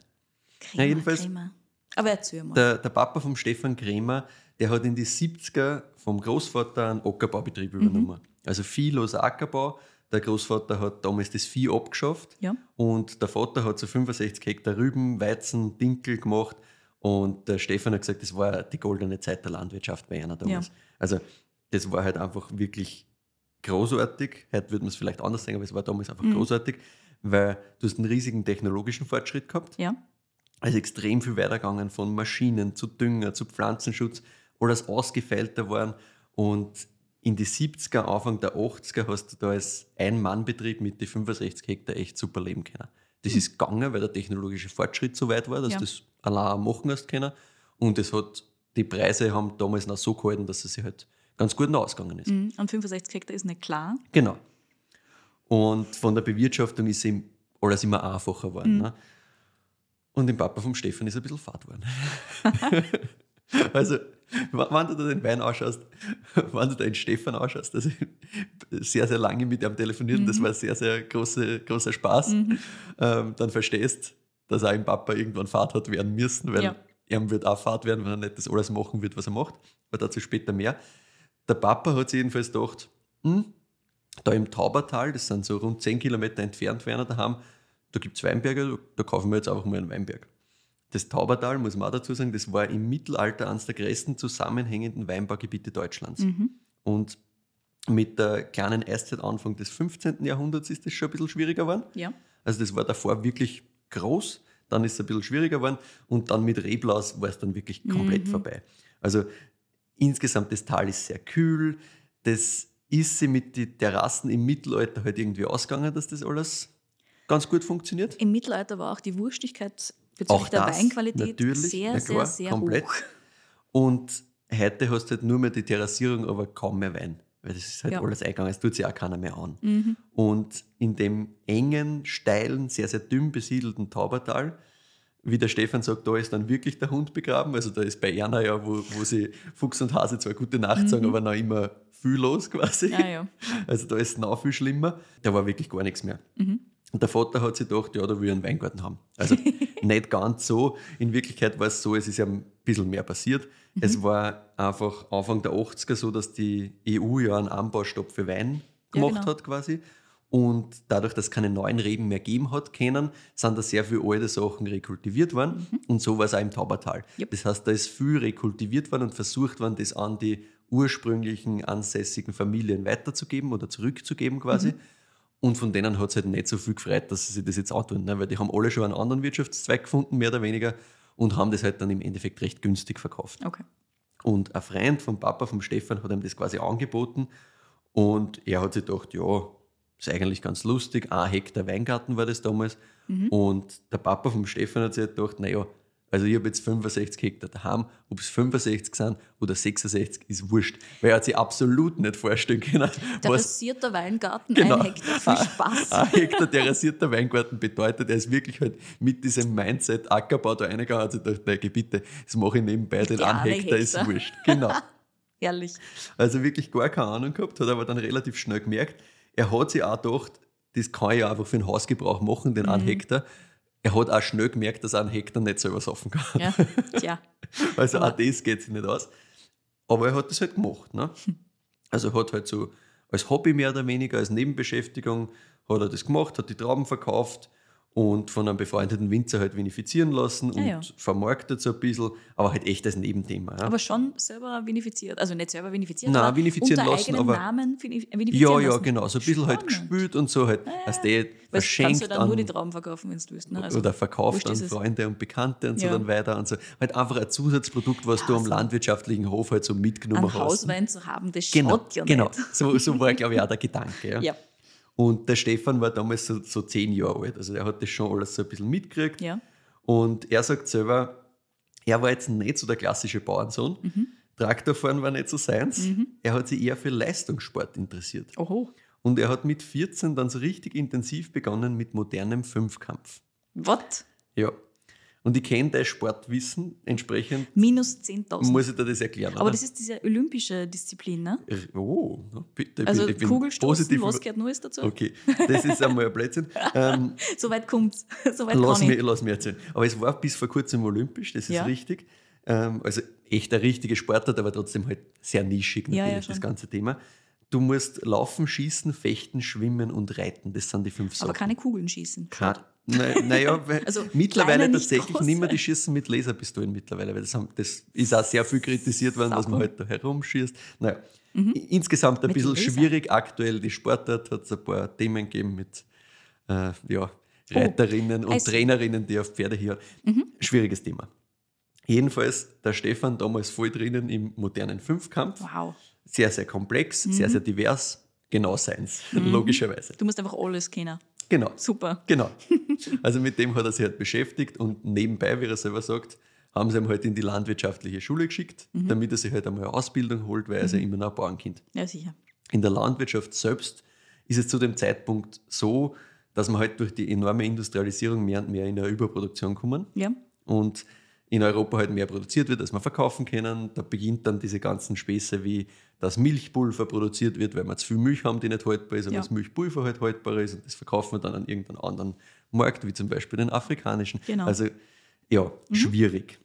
Crema, Ja, jedenfalls- Crema. Aber erzähl mal. Der, der Papa vom Stefan Kremer, der hat in die 70er vom Großvater einen Ackerbaubetrieb übernommen. Also vielloser Ackerbau. Der Großvater hat damals das Vieh abgeschafft Ja. und der Vater hat so 65 Hektar Rüben, Weizen, Dinkel gemacht und der Stefan hat gesagt, das war die goldene Zeit der Landwirtschaft bei einer damals. Ja. Also das war halt einfach wirklich großartig. Heute würde man es vielleicht anders sagen, aber es war damals einfach Mhm. großartig, weil du hast einen riesigen technologischen Fortschritt gehabt. ja. Also extrem viel weitergegangen von Maschinen zu Dünger, zu Pflanzenschutz, alles ausgefeilter waren. Und in die 70er, Anfang der 80er hast du da als Ein-Mann-Betrieb mit den 65 Hektar echt super leben können. Das ist gegangen, weil der technologische Fortschritt so weit war, dass Ja. du das allein machen hast können. Und es hat, die Preise haben damals noch so gehalten, dass es sich halt ganz gut noch ausgegangen ist. Mhm. Und 65 Hektar ist nicht klar. Genau. Und von der Bewirtschaftung ist ihm alles immer einfacher geworden. Ne? Und dem Papa vom Stefan ist ein bisschen fad geworden. [laughs] also, wenn du da den Wein ausschaust, [laughs] wenn du da den Stefan ausschaust, also [laughs] sehr, sehr lange mit ihm telefoniert, das war sehr, sehr große, großer Spaß, ähm, dann verstehst, dass auch im Papa irgendwann Fahrt hat werden müssen, weil Ja. er wird auch Fahrt werden, wenn er nicht das alles machen wird, was er macht. Aber dazu später mehr. Der Papa hat sich jedenfalls gedacht, hm, da im Taubertal, das sind so rund 10 Kilometer entfernt von einer daheim, da gibt es Weinberge, da- kaufen wir jetzt einfach mal einen Weinberg. Das Taubertal, muss man auch dazu sagen, das war im Mittelalter eines der größten zusammenhängenden Weinbaugebiete Deutschlands. Mhm. Und mit der kleinen Eiszeit Anfang des 15. Jahrhunderts ist das schon ein bisschen schwieriger geworden. Ja. Also das war davor wirklich groß, dann ist es ein bisschen schwieriger geworden und dann mit Reblaus war es dann wirklich komplett Mhm. vorbei. Also insgesamt das Tal ist sehr kühl, das ist sie mit den Terrassen im Mittelalter halt irgendwie ausgegangen, dass das alles ganz gut funktioniert. Im Mittelalter war auch die Wurstigkeit bezüglich Auch der das, Weinqualität natürlich, sehr, na sehr, klar, sehr komplett. hoch. Und heute hast du halt nur mehr die Terrassierung, aber kaum mehr Wein. Weil das ist halt Ja. alles eingegangen, es tut sich auch keiner mehr an. Mhm. Und in dem engen, steilen, sehr, sehr dünn besiedelten Taubertal, wie der Stefan sagt, da ist dann wirklich der Hund begraben. Also da ist bei Erna ja, wo, wo sie Fuchs und Hase zwar gute Nacht sagen, aber noch immer viel los quasi. Ja, ja. Also da ist es noch viel schlimmer. Da war wirklich gar nichts mehr. Mhm. Und der Vater hat sich gedacht, ja, da will ich einen Weingarten haben. Also [laughs] nicht ganz so. In Wirklichkeit war es so, es ist ja ein bisschen mehr passiert. Mhm. Es war einfach Anfang der 80er so, dass die EU ja einen Anbaustopp für Wein Ja, gemacht genau. hat quasi. Und dadurch, dass es keine neuen Reben mehr gegeben hat können, sind da sehr viele alte Sachen rekultiviert worden. Und so war es auch im Taubertal. Mhm. Yep. Das heißt, da ist viel rekultiviert worden und versucht worden, das an die ursprünglichen ansässigen Familien weiterzugeben oder zurückzugeben quasi. Mhm. Und von denen hat es halt nicht so viel gefreut, dass sie sich das jetzt antun. Ne? Weil die haben alle schon einen anderen Wirtschaftszweig gefunden, mehr oder weniger, und haben das halt dann im Endeffekt recht günstig verkauft. Okay. Und ein Freund vom Papa, vom Stefan, hat ihm das quasi angeboten. Und er hat sich gedacht, ja, ist eigentlich ganz lustig. Ein Hektar Weingarten war das damals. Mhm. Und der Papa vom Stefan hat sich halt gedacht, naja, also ich habe jetzt 65 Hektar daheim, ob es 65 sind oder 66 ist wurscht. Weil er hat sich absolut nicht vorstellen können, Der was rasierte Weingarten, Genau. ein Hektar, viel Spaß. [laughs] ein Hektar terrassierter Weingarten bedeutet. Er ist wirklich halt mit diesem Mindset Ackerbau da reingegangen hat sich gedacht, nein, geh bitte, das mache ich nebenbei, den Ja, einen eine Hektar ist Hektar. wurscht. Genau. [laughs] Herrlich. Also wirklich gar keine Ahnung gehabt, hat aber dann relativ schnell gemerkt, er hat sich auch gedacht, das kann ich ja einfach für den Hausgebrauch machen, den Mhm. einen Hektar. Er hat auch schnell gemerkt, dass er einen Hektar nicht selber saufen kann. Ja, tja. [laughs] Also Aber- auch das geht sich nicht aus. Aber er hat das halt gemacht. Ne? Also er hat halt so als Hobby mehr oder weniger, als Nebenbeschäftigung, hat er das gemacht, hat die Trauben verkauft und von einem befreundeten Winzer halt vinifizieren lassen Ja, und ja. vermarktet so ein bisschen, aber halt echt als Nebenthema. Ja? Aber schon selber vinifiziert. Also nicht selber vinifiziert, Nein, aber vinifizieren unter lassen, aber- Namen vini- vinifizieren ja, ja, lassen. genau. So ein bisschen halt Spannend. gespült und so halt, Ja, ja. dass der Weil kannst du verschenkt dann nur die an, Trauben verkaufen, wenn du willst. Ne? Also, oder verkauft an. Freunde und Bekannte und so Ja. dann weiter und so. Halt einfach ein Zusatzprodukt, was du am landwirtschaftlichen Hof halt so mitgenommen hast. Hauswein zu haben, das Genau, schaut ja genau. nicht. So, so war, glaube ich, auch [laughs] der Gedanke. Ja. Und der Stefan war damals so, so zehn Jahre alt. Also er hat das schon alles so ein bisschen mitgekriegt. ja. Und er sagt selber, er war jetzt nicht so der klassische Bauernsohn. Mhm. Traktorfahren war nicht so seins. Er hat sich eher für Leistungssport interessiert. Oho. Und er hat mit 14 dann so richtig intensiv begonnen mit modernem Fünfkampf. Was? Ja. Und ich kenne dein Sportwissen, entsprechend Minus 10.000. muss ich dir das erklären. Aber oder? das ist diese olympische Disziplin, ne? Oh, na, bitte. Also ich bin Kugelstoßen, positiv was gehört Neues dazu? Okay, das ist einmal ein Blödsinn. [laughs] Ähm, Soweit kommt's. [laughs] Soweit lass, mich, ich. lass mich erzählen. Aber es war bis vor kurzem olympisch, das ist Ja. richtig. Ähm, also echt ein richtiger Sportart, aber trotzdem halt sehr nischig Ja, natürlich, ja, schon. das ganze Thema. Du musst laufen, schießen, fechten, schwimmen und reiten. Das sind die fünf Sachen. Aber keine Kugeln schießen. Naja, naja, weil Also mittlerweile tatsächlich große. nicht mehr die schießen mit Laserpistolen mittlerweile, weil das, haben, das ist auch sehr viel kritisiert worden, was man Sauber. halt da herumschießt. Naja, insgesamt ein Mhm. Mit bisschen schwierig aktuell. Die Sportart hat es ein paar Themen gegeben mit äh, ja, Oh, Reiterinnen und I see. Trainerinnen, die auf Pferde hier. Mhm. Schwieriges Thema. Jedenfalls der Stefan damals voll drinnen im modernen Fünfkampf. Wow. Sehr, sehr komplex, Mhm. sehr, sehr divers. Genau seins, logischerweise. Du musst einfach alles kennen. Genau. Super. Genau. [laughs] [laughs] Also mit dem hat er sich halt beschäftigt und nebenbei, wie er selber sagt, haben sie ihn halt in die landwirtschaftliche Schule geschickt, Mhm. damit er sich halt einmal eine Ausbildung holt, weil er ist ja immer noch ein Bauernkind. Ja, sicher. In der Landwirtschaft selbst ist es zu dem Zeitpunkt so, dass wir halt durch die enorme Industrialisierung mehr und mehr in eine Überproduktion kommen Ja. und in Europa halt mehr produziert wird, als wir verkaufen können. Da beginnt dann diese ganzen Späße wie, dass Milchpulver produziert wird, weil wir zu viel Milch haben, die nicht haltbar ist, und Ja. das Milchpulver halt haltbar ist und das verkaufen wir dann an irgendeinen anderen Markt, wie zum Beispiel den afrikanischen. Genau. Also ja, schwierig.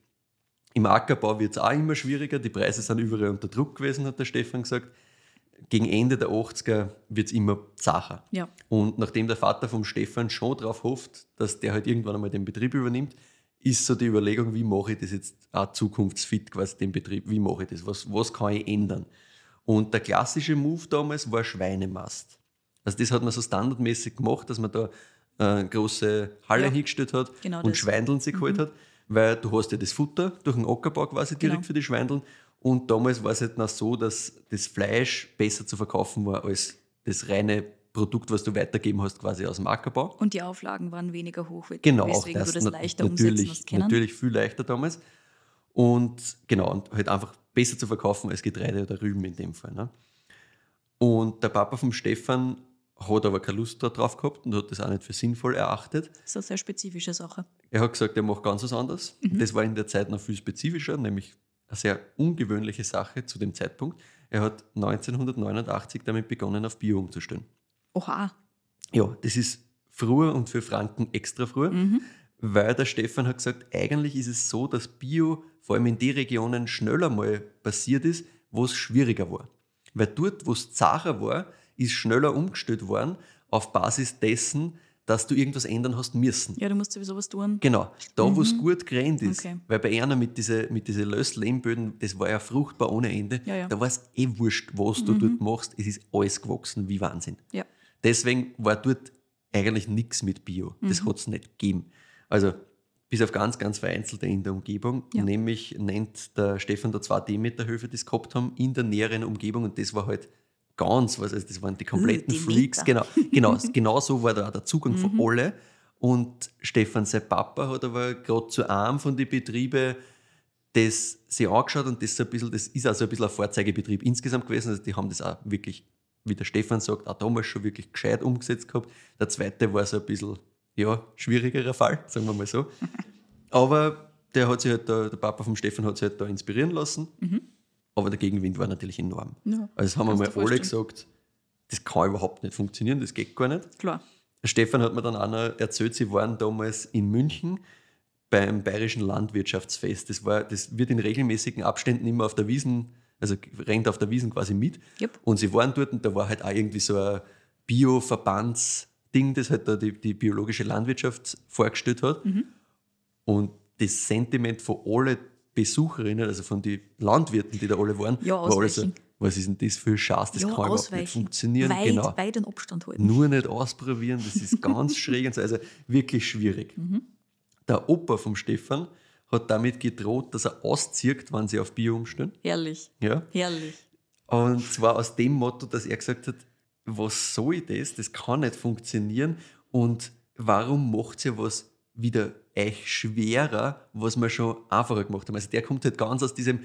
Im Ackerbau wird es auch immer schwieriger, die Preise sind überall unter Druck gewesen, hat der Stefan gesagt. Gegen Ende der 80er wird es immer zacher. Ja. Und nachdem der Vater vom Stefan schon darauf hofft, dass der halt irgendwann einmal den Betrieb übernimmt, ist so die Überlegung, wie mache ich das jetzt auch zukunftsfit, quasi den Betrieb, wie mache ich das, was, was kann ich ändern? Und der klassische Move damals war Schweinemast. Also das hat man so standardmäßig gemacht, dass man da äh, eine große Halle Ja. hingestellt hat Genau und das. Schweindeln sich geholt hat, weil du hast ja das Futter durch den Ackerbau quasi direkt Genau. für die Schweindeln und damals war es halt noch so, dass das Fleisch besser zu verkaufen war als das reine Produkt, was du weitergeben hast, quasi aus dem Ackerbau. Und die Auflagen waren weniger hoch, Genau, weswegen das, du das leichter umsetzen natürlich, hast können. natürlich viel leichter damals. Und genau, und halt einfach besser zu verkaufen als Getreide oder Rüben in dem Fall. Ne? Und der Papa vom Stefan hat aber keine Lust darauf gehabt und hat das auch nicht für sinnvoll erachtet. Das ist eine sehr spezifische Sache. Er hat gesagt, er macht ganz was anderes. Mhm. Das war in der Zeit noch viel spezifischer, nämlich eine sehr ungewöhnliche Sache zu dem Zeitpunkt. Er hat 1989 damit begonnen, auf Bio umzustellen. Oha. Ja, das ist früher und für Franken extra früher, Mhm. weil der Stefan hat gesagt, eigentlich ist es so, dass Bio vor allem in die Regionen schneller mal passiert ist, wo es schwieriger war. Weil dort, wo es zacher war, ist schneller umgestellt worden auf Basis dessen, dass du irgendwas ändern hast müssen. Ja, du musst sowieso was tun. Genau, da wo es gut gerannt ist, Okay. weil bei einer mit diesen mit diese Lösslehmböden, das war ja fruchtbar ohne Ende, Ja, ja. da war es eh wurscht, was du dort machst, es ist alles gewachsen wie Wahnsinn. Ja. Deswegen war dort eigentlich nichts mit Bio. Das Mhm. hat es nicht gegeben. Also bis auf ganz, ganz vereinzelte in der Umgebung. Nämlich nennt der Stefan da zwei Demeterhöfe, die es gehabt haben, in der näheren Umgebung. Und das war halt ganz was. Also das waren die kompletten Uh, Freaks. Genau, genau, [laughs] genau so war da auch der Zugang Mhm. von alle. Und Stefan, sein Papa, hat aber gerade zu einem von den Betrieben das sich angeschaut und das, so ein bisschen, das ist auch so ein bisschen ein Vorzeigebetrieb insgesamt gewesen. Also die haben das auch wirklich, wie der Stefan sagt, auch damals schon wirklich gescheit umgesetzt gehabt. Der zweite war so ein bisschen, ja, schwierigerer Fall, sagen wir mal so. [laughs] Aber der hat sich halt da, der Papa vom Stefan hat sich halt da inspirieren lassen. Aber der Gegenwind war natürlich enorm. Ja, Also das haben wir kannst mal dir alle gesagt, das kann überhaupt nicht funktionieren, das geht gar nicht. Klar. Stefan hat mir dann auch noch erzählt, sie waren damals in München beim Bayerischen Landwirtschaftsfest. Das, war, das wird in regelmäßigen Abständen immer auf der Wiesen, also rennt auf der Wiesen quasi mit. Yep. Und sie waren dort und da war halt auch irgendwie so ein Bio-Verbandsding, das halt da die, die biologische Landwirtschaft vorgestellt hat. Mhm. Und das Sentiment von allen Besucherinnen, also von den Landwirten, die da alle waren, Ja, war alles so, was ist denn das für Schatz, das ja, kann überhaupt nicht funktionieren. Weit, genau weit den Abstand halten. nur nicht ausprobieren, das ist ganz schräg und so. Also wirklich schwierig. [laughs] Der Opa vom Stefan hat damit gedroht, dass er auszieht, wenn sie auf Bio umstellen. Herrlich. Ja? Herrlich. Und zwar aus dem Motto, dass er gesagt hat, was soll das? Das kann nicht funktionieren. Und warum macht ihr was wieder euch schwerer, was wir schon einfacher gemacht haben? Also der kommt halt ganz aus diesem,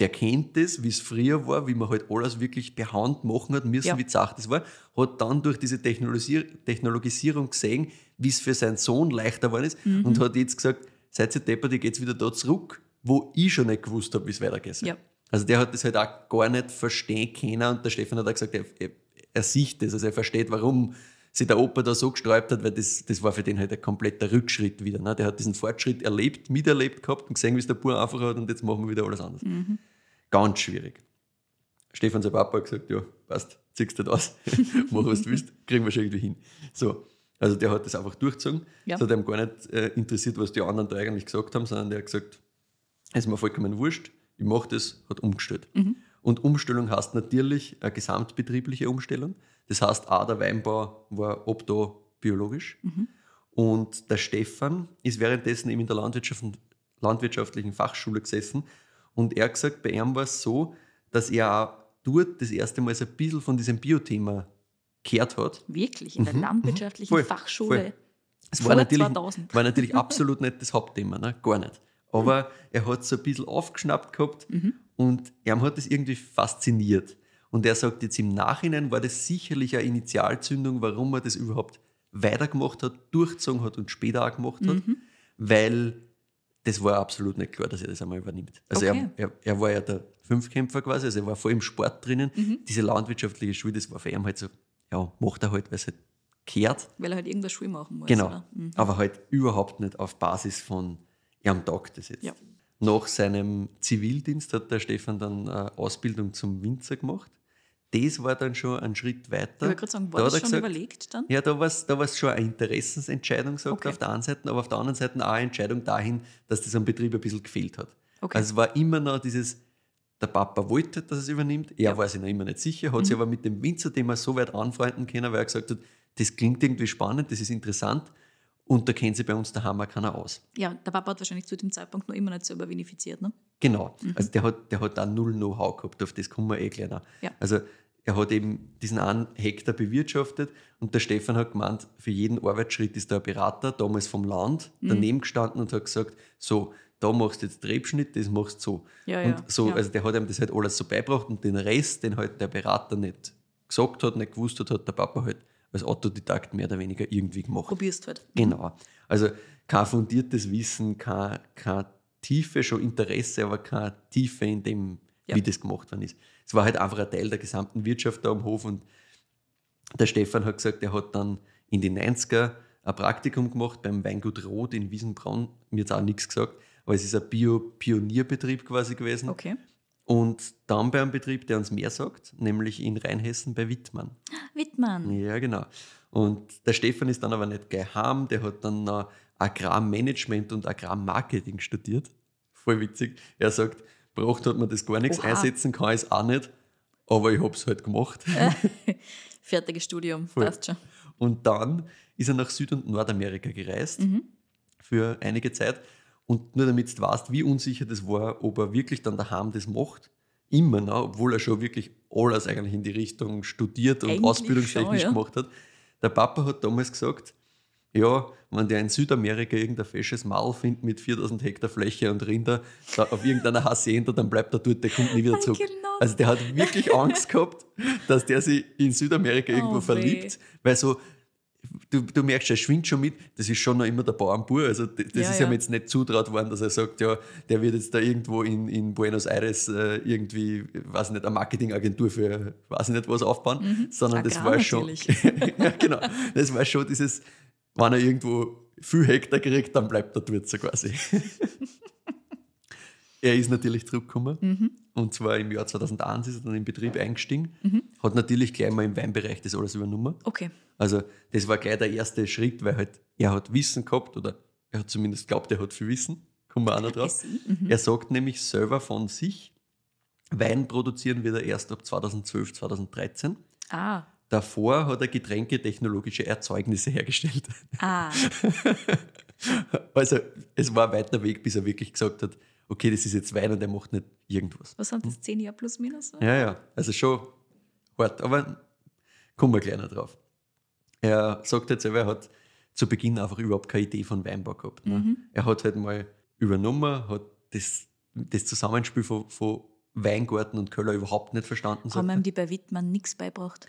der kennt das, wie es früher war, wie man halt alles wirklich per Hand machen hat müssen, Ja. wie zart das war, hat dann durch diese Technologisier Technologisierung gesehen, wie es für seinen Sohn leichter geworden ist Mhm. und hat jetzt gesagt, seid ihr deppert, ihr geht wieder da zurück, wo ich schon nicht gewusst habe, wie es weitergeht. Ja. Also der hat das halt auch gar nicht verstehen können und der Stefan hat auch gesagt, er, er, er sieht das, also er versteht, warum sich der Opa da so gesträubt hat, weil das, das war für den halt ein kompletter Rückschritt wieder. Ne? Der hat diesen Fortschritt erlebt, miterlebt gehabt und gesehen, wie es der Bub einfach hat und jetzt machen wir wieder alles anders. Ganz schwierig. Stefan, sein Papa, hat gesagt, ja, passt, ziehst du das aus, [laughs] mach was du willst, kriegen wir schon irgendwie hin. So, also der hat das einfach durchgezogen. Ja. Es hat ihm gar nicht äh, interessiert, was die anderen da eigentlich gesagt haben, sondern der hat gesagt, es ist mir vollkommen wurscht, ich mache das, hat umgestellt. Und Umstellung heißt natürlich eine gesamtbetriebliche Umstellung. Das heißt, auch der Weinbau war ab da biologisch. Und der Stefan ist währenddessen eben in der Landwirtschaft, landwirtschaftlichen Fachschule gesessen. Und er hat gesagt, bei ihm war es so, dass er auch dort das erste Mal so ein bisschen von diesem Biothema gehört hat. Wirklich, in der landwirtschaftlichen Mhm, Voll, Fachschule. voll. Es war natürlich, 2000. war natürlich [laughs] absolut nicht das Hauptthema, ne? gar nicht. Aber er hat so ein bisschen aufgeschnappt gehabt Mhm. Und er hat das irgendwie fasziniert. Und er sagt jetzt im Nachhinein war das sicherlich eine Initialzündung, warum er das überhaupt weitergemacht hat, durchgezogen hat und später auch gemacht hat, Mhm. weil das war absolut nicht klar, dass er das einmal übernimmt. Also Okay. er, er, er war ja der Fünfkämpfer quasi, also er war voll im Sport drinnen. Mhm. Diese landwirtschaftliche Schule, das war für ihn halt so, ja, macht er halt, weil es halt kehrt. Weil er halt irgendeine Schule machen muss. Genau. Mhm. Aber halt überhaupt nicht auf Basis von, er am Tag das jetzt. Ja. Nach seinem Zivildienst hat der Stefan dann eine Ausbildung zum Winzer gemacht. Das war dann schon ein Schritt weiter. Ich wollte gerade sagen, Da war hat das schon gesagt, überlegt dann? Ja, da war es da war's schon eine Interessensentscheidung, sagt Okay. auf der einen Seite, aber auf der anderen Seite auch eine Entscheidung dahin, dass das am Betrieb ein bisschen gefehlt hat. Okay. Also es war immer noch dieses, der Papa wollte, dass er es übernimmt, er Ja. Mhm. war sich noch immer nicht sicher, hat sich aber mit dem Winzer-Thema so weit anfreunden können, weil er gesagt hat, das klingt irgendwie spannend, das ist interessant und da kennt sich bei uns daheim auch keiner aus. Ja, der Papa hat wahrscheinlich zu dem Zeitpunkt noch immer nicht selber vinifiziert, ne? Genau. Also der hat, der hat auch null Know-how gehabt, auf das kommen wir eh gleich noch. Ja. Also er hat eben diesen einen Hektar bewirtschaftet und der Stefan hat gemeint, für jeden Arbeitsschritt ist da ein Berater, damals vom Land, Mhm. daneben gestanden und hat gesagt, so, da machst du jetzt Trebschnitt, das machst du so. Ja, und ja, so, ja. also der hat ihm das halt alles so beibracht und den Rest, den halt der Berater nicht gesagt hat, nicht gewusst hat, hat der Papa halt als Autodidakt mehr oder weniger irgendwie gemacht. Probierst halt. Genau. Also kein fundiertes Wissen, kein, kein Tiefe, schon Interesse, aber keine Tiefe in dem, Ja. wie das gemacht worden ist. Es war halt einfach ein Teil der gesamten Wirtschaft da am Hof und der Stefan hat gesagt, er hat dann in den 90er ein Praktikum gemacht beim Weingut Roth in Wiesenbraun. Mir hat auch nichts gesagt, aber es ist ein Bio-Pionierbetrieb quasi gewesen. Okay. Und dann bei einem Betrieb, der uns mehr sagt, nämlich in Rheinhessen bei Wittmann. [gasps] Wittmann. Ja, genau. Und der Stefan ist dann aber nicht geheim, der hat dann noch Agrarmanagement und Agrarmarketing studiert. Voll witzig. Er sagt, braucht hat man das gar nichts, Oha. einsetzen kann ich es auch nicht, aber ich habe es halt gemacht. [laughs] Fertiges Studium, Voll. passt schon. Und dann ist er nach Süd- und Nordamerika gereist für einige Zeit. Und nur damit du weißt, wie unsicher das war, ob er wirklich dann daheim das macht, immer noch, obwohl er schon wirklich alles eigentlich in die Richtung studiert und Eigentlich ausbildungstechnisch schon, ja. gemacht hat. Der Papa hat damals gesagt, ja, wenn der in Südamerika irgendein fesches Maul findet mit 4000 Hektar Fläche und Rinder da auf irgendeiner Hacienda, dann bleibt er dort, der kommt nie wieder zurück. Genau. Also der hat wirklich Angst gehabt, dass der sich in Südamerika irgendwo Oh, weh. verliebt, weil so, du, du merkst, er schwingt schon mit, das ist schon noch immer der Bauernbur, also das Ja, ist ja. ihm jetzt nicht zutraut worden, dass er sagt, ja, der wird jetzt da irgendwo in, in Buenos Aires äh, irgendwie, weiß nicht, eine Marketingagentur für, weiß ich nicht was aufbauen, sondern das Mhm. Agrar war schon, [laughs] ja genau, das war schon dieses, wenn er irgendwo viel Hektar kriegt, dann bleibt er dort so quasi. [laughs] er ist natürlich zurückgekommen Mhm. und zwar im Jahr 2001 ist er dann im Betrieb eingestiegen, hat natürlich gleich mal im Weinbereich das alles übernommen. Okay. Also das war gleich der erste Schritt, weil halt er hat Wissen gehabt oder er hat zumindest glaubt, er hat viel Wissen. Kommen wir auch noch drauf. See. Mhm. Er sagt nämlich selber von sich, Wein produzieren wird er erst ab 2012, 2013. Ah, Davor hat er getränketechnologische Erzeugnisse hergestellt. ah, [laughs] Also es war ein weiter Weg, bis er wirklich gesagt hat, okay, das ist jetzt Wein und er macht nicht irgendwas. was sind das? Zehn Jahre plus minus? Ja, ja, also schon hart, aber kommen wir gleich noch drauf. Er sagt jetzt selber, er hat zu Beginn einfach überhaupt keine Idee von Weinbau gehabt. Ne? Mhm. Er hat halt mal übernommen, hat das, das Zusammenspiel von, von Weingarten und Köller überhaupt nicht verstanden. Haben ihm die bei Wittmann nichts beibracht?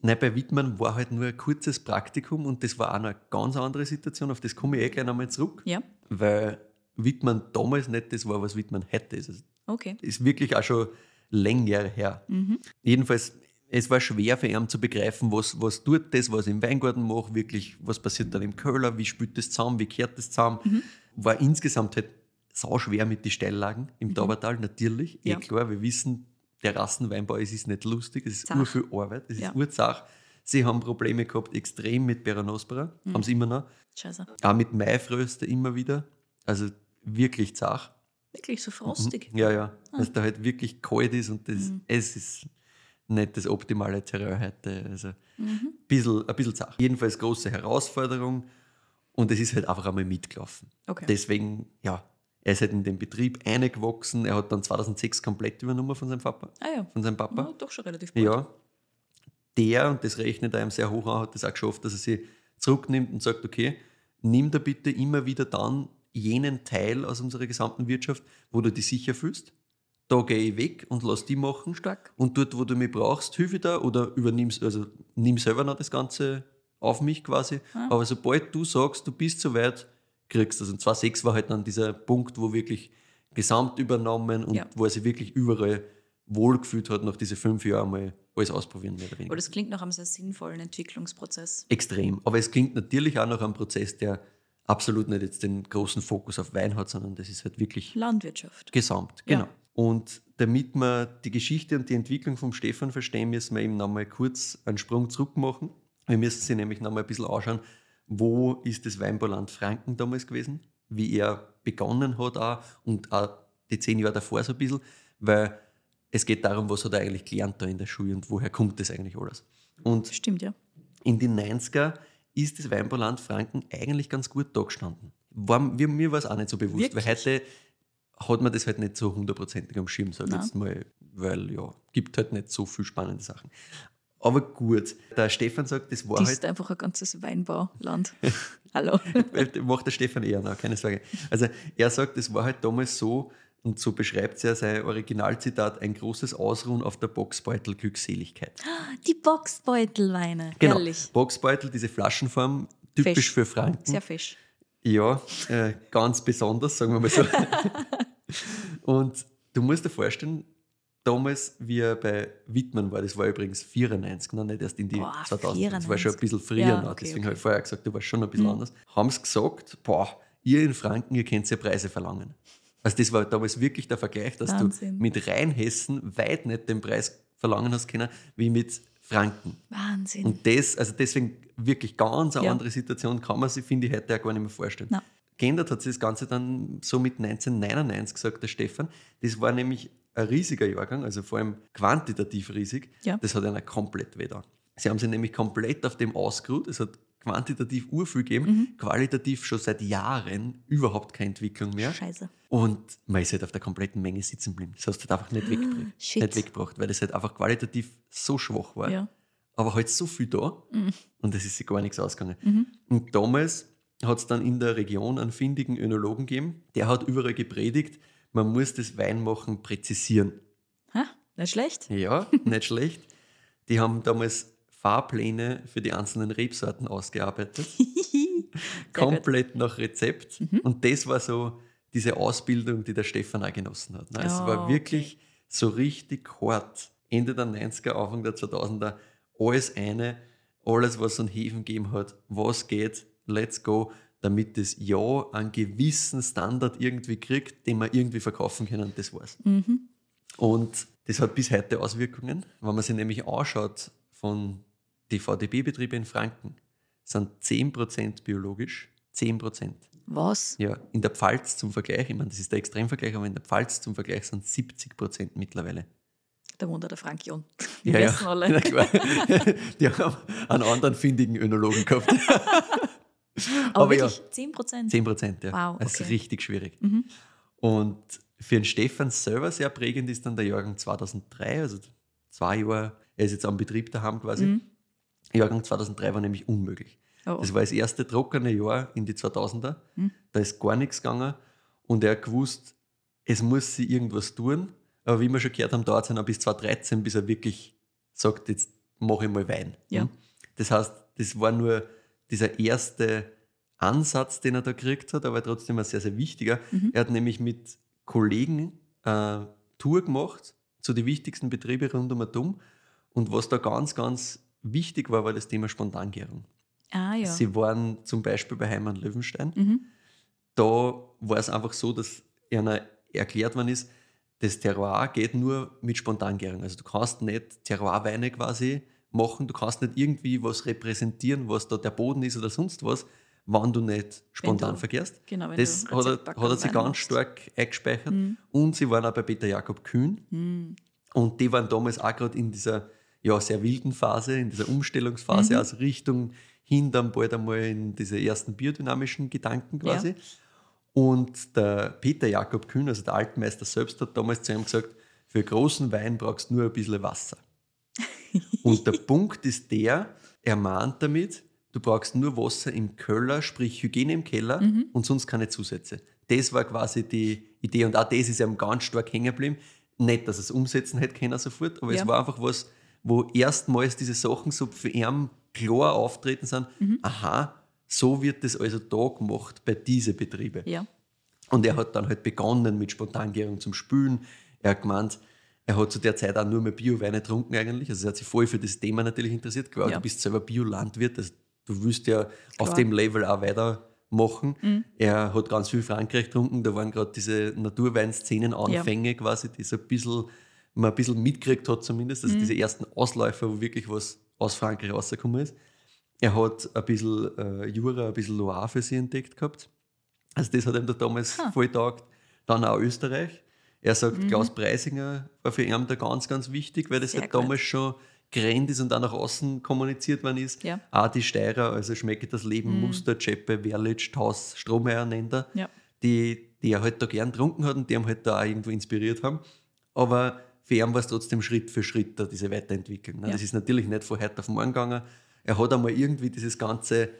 Nein, bei Wittmann war halt nur ein kurzes Praktikum und das war auch eine ganz andere Situation. Auf das komme ich eh gleich nochmal zurück. Ja. Weil Wittmann damals nicht das war, was Wittmann ist. Also Okay. ist wirklich auch schon länger her. Mhm. Jedenfalls, es war schwer für ihn zu begreifen, was, was tut das, was ich im Weingarten mache, wirklich, was passiert dann im Köhler, wie spült das zusammen, wie kehrt das zusammen. Mhm. War insgesamt halt sau schwer mit den Steillagen im Taubertal, natürlich. Mhm. Ja. Eh klar, wir wissen, der Rassenweinbau, es ist nicht lustig, es ist Zach. ur viel Arbeit, es Ja. ist urzach. Sie haben Probleme gehabt, extrem mit Peronospora, Mhm. haben sie immer noch. Scheiße. Auch mit Maifröste immer wieder. Also wirklich zach. Wirklich so frostig. Mhm. Ja, ja. Ah. Dass da halt wirklich kalt ist und das, Mhm. es ist nicht das optimale Terrain heute. Also ein Mhm. bisschen, ein bisschen zart. Jedenfalls große Herausforderung und es ist halt einfach einmal mitgelaufen. Okay. Deswegen, ja, er ist halt in den Betrieb eingewachsen. Er hat dann 2006 komplett übernommen von seinem Papa. ah ja. Von seinem Papa. ja. Doch schon relativ bald. Ja. Der, und das rechnet er ihm sehr hoch an, hat das auch geschafft, dass er sich zurücknimmt und sagt, okay, nimm da bitte immer wieder dann jenen Teil aus unserer gesamten Wirtschaft, wo du dich sicher fühlst. Da gehe ich weg und lass die machen. Stark. Und dort, wo du mich brauchst, hilf ich da oder übernimmst, also nimm selber noch das Ganze auf mich quasi. Ah. Aber sobald du sagst, du bist so weit, kriegst du das. Und 2006 war halt dann dieser Punkt, wo wirklich gesamt übernommen und Ja. wo er sich wirklich überall wohlgefühlt hat, nach diesen fünf Jahren mal alles ausprobieren, mehr oder Aber weniger. das klingt nach einem sehr sinnvollen Entwicklungsprozess. Extrem. Aber es klingt natürlich auch nach einem Prozess, der absolut nicht jetzt den großen Fokus auf Wein hat, sondern das ist halt wirklich Landwirtschaft. Gesamt, Ja. Und damit wir die Geschichte und die Entwicklung vom Stefan verstehen, müssen wir eben nochmal kurz einen Sprung zurück machen. Wir müssen sie nämlich nochmal ein bisschen anschauen, wo ist das Weinbauland Franken damals gewesen, wie er begonnen hat auch und auch die zehn Jahre davor so ein bisschen, weil es geht darum, was hat er eigentlich gelernt da in der Schule und woher kommt das eigentlich alles. Und Stimmt, ja. in den 90er ist das Weinbauland Franken eigentlich ganz gut dagestanden. War, mir, war es auch nicht so bewusst, weil Wirklich? heute hat man das halt nicht so hundertprozentig am Schirm, sag ich jetzt mal, weil ja, gibt halt nicht so viel spannende Sachen. Aber gut, der Stefan sagt, das war Das halt ist einfach ein ganzes Weinbauland. [laughs] Hallo. das macht der Stefan eher noch, keine Sorge. Also er sagt, es war halt damals so, und so beschreibt er sein Originalzitat, ein großes Ausruhen auf der Boxbeutel Glückseligkeit. Die Boxbeutelweine. Genau, Herrlich. Boxbeutel, diese Flaschenform, typisch Fesch. für Franken. Sehr fesch. Ja, äh, ganz besonders, sagen wir mal so. [laughs] und du musst dir vorstellen, damals, wie er bei Wittmann war, das war übrigens 94, noch nicht erst in die Boah, 2000. Das war schon ein 94. bisschen früher Ja, noch, okay, deswegen okay. habe ich vorher gesagt, du warst schon ein bisschen Mhm. anders. Haben sie gesagt, boah, ihr in Franken, ihr könnt ja Preise verlangen. Also das war damals wirklich der Vergleich, dass Wahnsinn. du mit Rheinhessen weit nicht den Preis verlangen hast können, wie mit Franken. Wahnsinn. Und das, also deswegen wirklich ganz eine Ja. andere Situation, kann man sich, finde ich, heute auch gar nicht mehr vorstellen. Na. Geändert hat sich das Ganze dann so mit 1999, gesagt der Stefan. Das war nämlich ein riesiger Jahrgang, also vor allem quantitativ riesig. Ja. Das hat einer komplett da. Sie haben sich nämlich komplett auf dem ausgeruht. Es hat quantitativ urviel gegeben, Mhm. qualitativ schon seit Jahren überhaupt keine Entwicklung mehr. Scheiße. Und man ist halt auf der kompletten Menge sitzen geblieben. Das hast du halt einfach nicht weggebracht, Shit. nicht weggebracht weil das halt einfach qualitativ so schwach war Ja. aber halt so viel da Mhm. und es ist sich gar nichts ausgegangen. Mhm. Und damals hat es dann in der Region einen findigen Önologen gegeben, der hat überall gepredigt, man muss das Weinmachen präzisieren. Ha? Nicht schlecht. Ja, nicht [laughs] schlecht. Die haben damals Fahrpläne für die einzelnen Rebsorten ausgearbeitet, [laughs] Sehr gut. komplett nach Rezept. Mhm. Und das war so diese Ausbildung, die der Stefan auch genossen hat. ne? Es Oh, war okay. wirklich so richtig hart. Ende der 90er, Anfang der 2000er, alles eine, alles, was es an Hefen gegeben hat, was geht, let's go, damit das ja einen gewissen Standard irgendwie kriegt, den wir irgendwie verkaufen können. Das war's. Mhm. Und das hat bis heute Auswirkungen. Wenn man sich nämlich anschaut von die VDB-Betriebe in Franken, sind 10% biologisch, 10%. Was? Ja, in der Pfalz zum Vergleich, ich meine, das ist der Extremvergleich, aber in der Pfalz zum Vergleich sind 70% mittlerweile. Da ja der Frank John. Wir [laughs] Ja, ja, wissen alle. [laughs] na klar. [laughs] Die haben einen anderen findigen Önologen gehabt. Aber, aber ja. wirklich 10 Prozent. 10%, ja. Wow, Das ist okay. richtig schwierig. Mhm. Und für den Stefan selber sehr prägend ist dann der Jahrgang 2003, also zwei Jahre, er ist jetzt am Betrieb daheim quasi. Mhm. Jahrgang 2003 war nämlich unmöglich. Oh. Das war das erste trockene Jahr in die 2000er. Mhm. Da ist gar nichts gegangen und er hat gewusst, es muss sich irgendwas tun. Aber wie wir schon gehört haben, dauert es ja noch bis 2013, bis er wirklich sagt, jetzt mache ich mal Wein. Ja. Hm? Das heißt, das war nur dieser erste Ansatz, den er da gekriegt hat, aber trotzdem ein sehr, sehr wichtiger. Mhm. Er hat nämlich mit Kollegen äh, Tour gemacht zu den wichtigsten Betrieben rund um Atom. Und was da ganz, ganz wichtig war, war das Thema Spontangärung. Ah ja. Sie waren zum Beispiel bei Heimann Löwenstein. Mhm. Da war es einfach so, dass einer erklärt worden ist, das Terroir geht nur mit Spontangärung. Also du kannst nicht Terroirweine quasi machen, du kannst nicht irgendwie was repräsentieren, was da der Boden ist oder sonst was, wenn du nicht spontan du- verkehrst. Genau, wenn Das du hat er, hat er sich ganz reinmachst. stark eingespeichert. Mhm. Und sie waren auch bei Peter Jakob Kühn. Mhm. Und die waren damals auch gerade in dieser ja, sehr wilden Phase, in dieser Umstellungsphase, Mhm. also Richtung hin dann bald einmal in diese ersten biodynamischen Gedanken quasi. Und der Peter Jakob Kühn, also der Altmeister selbst, hat damals zu ihm gesagt, für großen Wein brauchst du nur ein bisschen Wasser. [laughs] Und der Punkt ist der, er mahnt damit, du brauchst nur Wasser im Keller, sprich Hygiene im Keller Mhm. und sonst keine Zusätze. Das war quasi die Idee und auch das ist ihm ganz stark hängen geblieben. Nicht, dass er es umsetzen hätte können sofort, aber Ja. es war einfach was, wo erstmals diese Sachen so für ihn klar auftreten sind. Mhm. Aha, so wird das also da gemacht bei diesen Betrieben. Ja. Und er hat dann halt begonnen mit Spontangärung zum Spülen. Er hat gemeint, er hat zu der Zeit auch nur mehr Bio-Weine getrunken eigentlich. Also er hat sich voll für das Thema natürlich interessiert. Klar, Ja. du bist selber Bio-Landwirt, also du willst ja auf Klar. dem Level auch weitermachen. Mhm. Er hat ganz viel Frankreich getrunken, da waren gerade diese Naturwein-Szenen-Anfänge quasi, die so ein bisschen, man ein bisschen mitgekriegt hat zumindest. Mhm. Also diese ersten Ausläufer, wo wirklich was aus Frankreich rausgekommen ist. Er hat ein bisschen äh, Jura, ein bisschen Loire für sie entdeckt gehabt. Also das hat ihm da damals Ha. voll taugt. Dann auch Österreich. Er sagt, Mhm. Klaus Preisinger war für ihn da ganz, ganz wichtig, weil das Sehr halt damals schon gerannt ist und auch nach außen kommuniziert worden ist. Ja. Auch die Steirer, also Schmecke das Leben, Mhm. Muster, Czeppe, Werlitsch, Taus, Strohmeier nennt er, Ja. die, die er halt da gern getrunken hat und die ihm halt da auch irgendwo inspiriert haben. Aber ihn war es trotzdem Schritt für Schritt da, diese Weiterentwicklung. ne? Ja. Das ist natürlich nicht von heute auf morgen gegangen. Er hat einmal irgendwie dieses ganze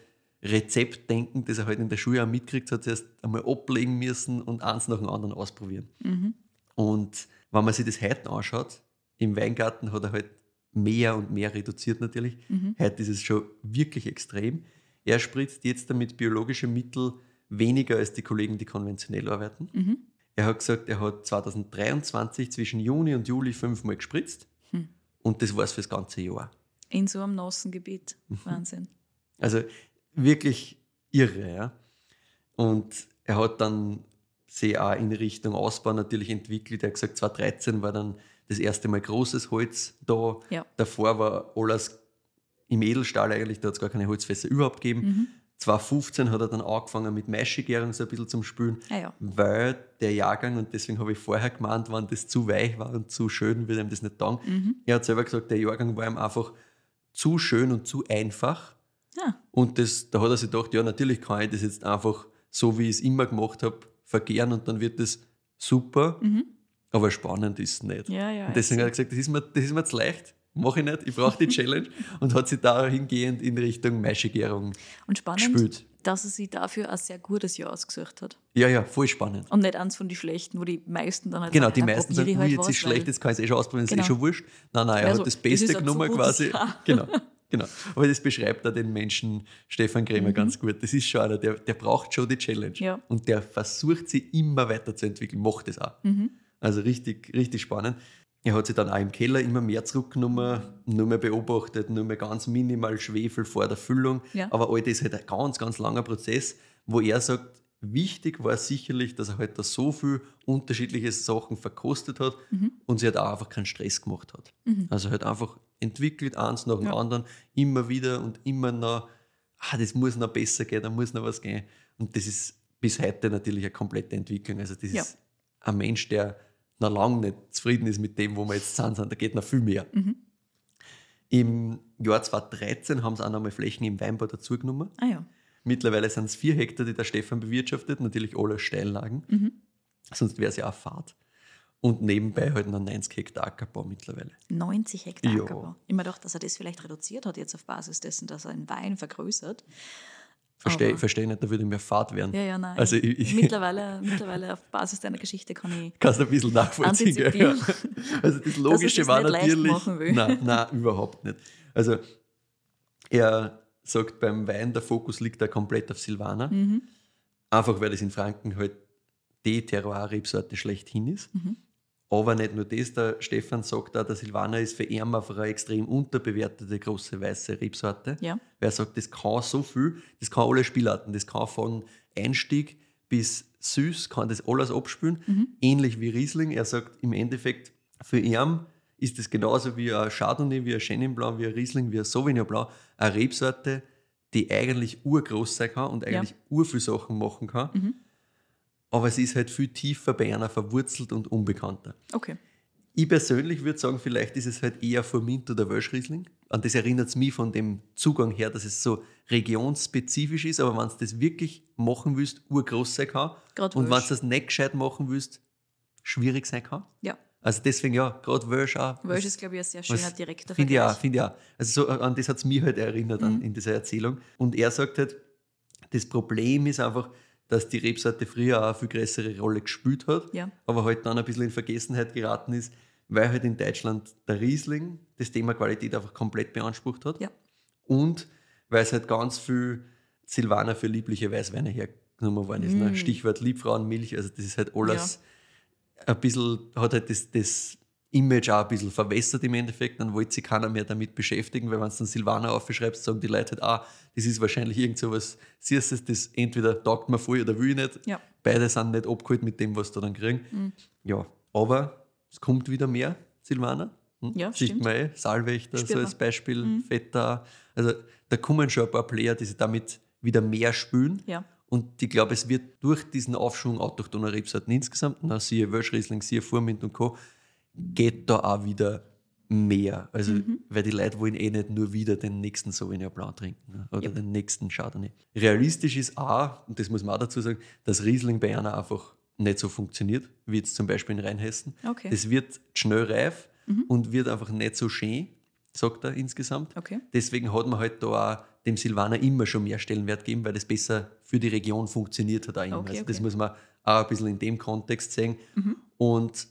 Rezeptdenken, das er halt in der Schule auch mitgekriegt hat, zuerst einmal ablegen müssen und eins nach dem anderen ausprobieren. Mhm. Und wenn man sich das heute anschaut, im Weingarten hat er halt mehr und mehr reduziert natürlich. Mhm. Heute ist es schon wirklich extrem. Er spritzt jetzt damit biologische Mittel weniger als die Kollegen, die konventionell arbeiten. Mhm. Er hat gesagt, er hat 2023 zwischen Juni und Juli fünfmal gespritzt Hm. und das war es fürs ganze Jahr. In so einem nassen Gebiet. Mhm. Wahnsinn. Also wirklich irre. Ja? Und er hat dann sich auch in Richtung Ausbau natürlich entwickelt. Er hat gesagt, 2013 war dann das erste Mal großes Holz da. Ja. Davor war alles im Edelstahl eigentlich, da hat es gar keine Holzfässer überhaupt gegeben. Mhm. 2015 hat er dann angefangen mit Maischegärung so ein bisschen zum Spülen, Ah ja. weil der Jahrgang, und deswegen habe ich vorher gemeint, wenn das zu weich war und zu schön, würde ihm das nicht taugen. Mhm. Er hat selber gesagt, der Jahrgang war ihm einfach zu schön und zu einfach. Ja. Und das, da hat er sich gedacht, ja, natürlich kann ich das jetzt einfach so, wie ich es immer gemacht habe, vergehren und dann wird das super, Mhm. aber spannend ist es nicht. Ja, ja. und deswegen hat er gesagt, das ist mir, das ist mir zu leicht, mache ich nicht, ich brauche die Challenge und hat sich dahingehend in Richtung Maischegärung Und spannend, gespült. dass er sich dafür ein sehr gutes Jahr ausgesucht hat. Ja, ja, voll spannend. Und nicht eins von den schlechten, wo die meisten dann halt Genau, die meisten sagen, halt jetzt was, ist schlecht, jetzt kann ich es eh schon ausprobieren, ist Genau. eh schon wurscht. Nein, nein, er Also, hat das das Beste ist zu genommen quasi. Jahr. [laughs] [laughs] Genau, genau. Aber das beschreibt er den Menschen Stefan Krämer Mhm. ganz gut. Das ist schon einer, der, der braucht schon die Challenge. Ja. Und der versucht sie immer weiterzuentwickeln, macht es auch. Mhm. Also richtig, richtig spannend. Er hat sich dann auch im Keller immer mehr zurückgenommen, nur mehr beobachtet, nur mehr ganz minimal Schwefel vor der Füllung. Ja. Aber all das ist halt ein ganz, ganz langer Prozess, wo er sagt, wichtig war sicherlich, dass er halt da so viel unterschiedliche Sachen verkostet hat Mhm. und sie halt auch einfach keinen Stress gemacht hat. Mhm. Also halt einfach entwickelt, eins nach dem Ja. anderen, immer wieder und immer noch, ah, das muss noch besser gehen, da muss noch was gehen. Und das ist bis heute natürlich eine komplette Entwicklung. Also das Ja. ist ein Mensch, der noch lange nicht zufrieden ist mit dem, wo wir jetzt sind, da geht noch viel mehr. Mhm. Im Jahr 2013 haben sie auch noch mal Flächen im Weinbau dazugenommen. Ah ja. Mittlerweile sind es vier Hektar, die der Stefan bewirtschaftet, natürlich alle Steillagen, Mhm. sonst wäre es ja auch Fahrt. Und nebenbei halt noch 90 Hektar Ackerbau mittlerweile. 90 Hektar Ja. Ackerbau. Ich mir gedacht, dass er das vielleicht reduziert hat, jetzt auf Basis dessen, dass er einen Wein vergrößert. Verstehe versteh nicht, da würde mehr Fahrt werden. Ja, ja, nein. Also ich, ich [laughs] mittlerweile, mittlerweile auf Basis deiner Geschichte kann ich. [laughs] kann es ein bisschen nachvollziehen. Ja. Also das [laughs] Logische das war natürlich. Nein, nein, überhaupt nicht. Also er sagt beim Wein, der Fokus liegt da komplett auf Silvaner. Mhm. Einfach weil das in Franken halt die Terroir-Rebsorte schlechthin ist. Mhm. Aber nicht nur das, der Stefan sagt auch, der Silvaner ist für ihn einfach eine extrem unterbewertete große weiße Rebsorte. Ja. Weil er sagt, das kann so viel, das kann alle Spielarten, das kann von Einstieg bis süß, kann das alles abspülen. Mhm. Ähnlich wie Riesling. Er sagt im Endeffekt, für ihn ist das genauso wie ein Chardonnay, wie ein Chenin Blanc, wie ein Riesling, wie ein Sauvignon Blanc, eine Rebsorte, die eigentlich urgroß sein kann und eigentlich ur viel Sachen machen kann. Mhm. Aber es ist halt viel tiefer bei einer verwurzelt und unbekannter. Okay. Ich persönlich würde sagen, vielleicht ist es halt eher Formint oder Welschriesling. An das erinnert es mich von dem Zugang her, dass es so regionsspezifisch ist, aber wenn du das wirklich machen willst, urgroß sein kann. Grad und wenn du das nicht gescheit machen willst, schwierig sein kann. Ja. Also deswegen ja, gerade Welsch auch. Welsh ist, glaube ich, ein sehr schöner direkter Finde ich auch, finde ich auch. Also so, an das hat es mich halt erinnert an, Mhm. in dieser Erzählung. Und er sagt halt, das Problem ist einfach, dass die Rebsorte früher auch eine viel größere Rolle gespielt hat, Ja. aber halt dann ein bisschen in Vergessenheit geraten ist, weil halt in Deutschland der Riesling das Thema Qualität einfach komplett beansprucht hat. Ja. Und weil es halt ganz viel Silvaner für liebliche Weißweine hergenommen worden ist. Ne? Mm. Stichwort Liebfrauenmilch, also das ist halt alles ein bisschen, hat halt das, das Image auch ein bisschen verwässert im Endeffekt. Dann wollte sich keiner mehr damit beschäftigen, weil wenn du dann Silvaner aufschreibst, sagen die Leute halt, ah, das ist wahrscheinlich irgend so was Süßes, das entweder taugt mir voll oder will ich nicht. Ja. Beide sind nicht abgeholt mit dem, was sie dann kriegen. Mhm. Ja, aber es kommt wieder mehr Silvaner. Hm? Ja, stimmt. man eh, Salwächter Spürt so als Beispiel, Mhm. Feta. Also da kommen schon ein paar Player, die sich damit wieder mehr spülen. Ja. Und ich glaube, es wird durch diesen Aufschwung autochthoner Rebsorten insgesamt, na, siehe Welschriesling, siehe Furmint und Co., geht da auch wieder mehr. Also, Mhm. weil die Leute wollen eh nicht nur wieder den nächsten Sauvignon Blanc trinken ne? oder Yep. den nächsten Chardonnay. Realistisch ist auch, und das muss man auch dazu sagen, dass Riesling bei einer einfach nicht so funktioniert, wie jetzt zum Beispiel in Rheinhessen. Okay. Das wird schnell reif Mhm. und wird einfach nicht so schön, sagt er insgesamt. Okay. Deswegen hat man halt da auch dem Silvaner immer schon mehr Stellenwert gegeben, weil das besser für die Region funktioniert hat. Auch immer. Okay, also das muss man auch ein bisschen in dem Kontext sehen. Mhm. Und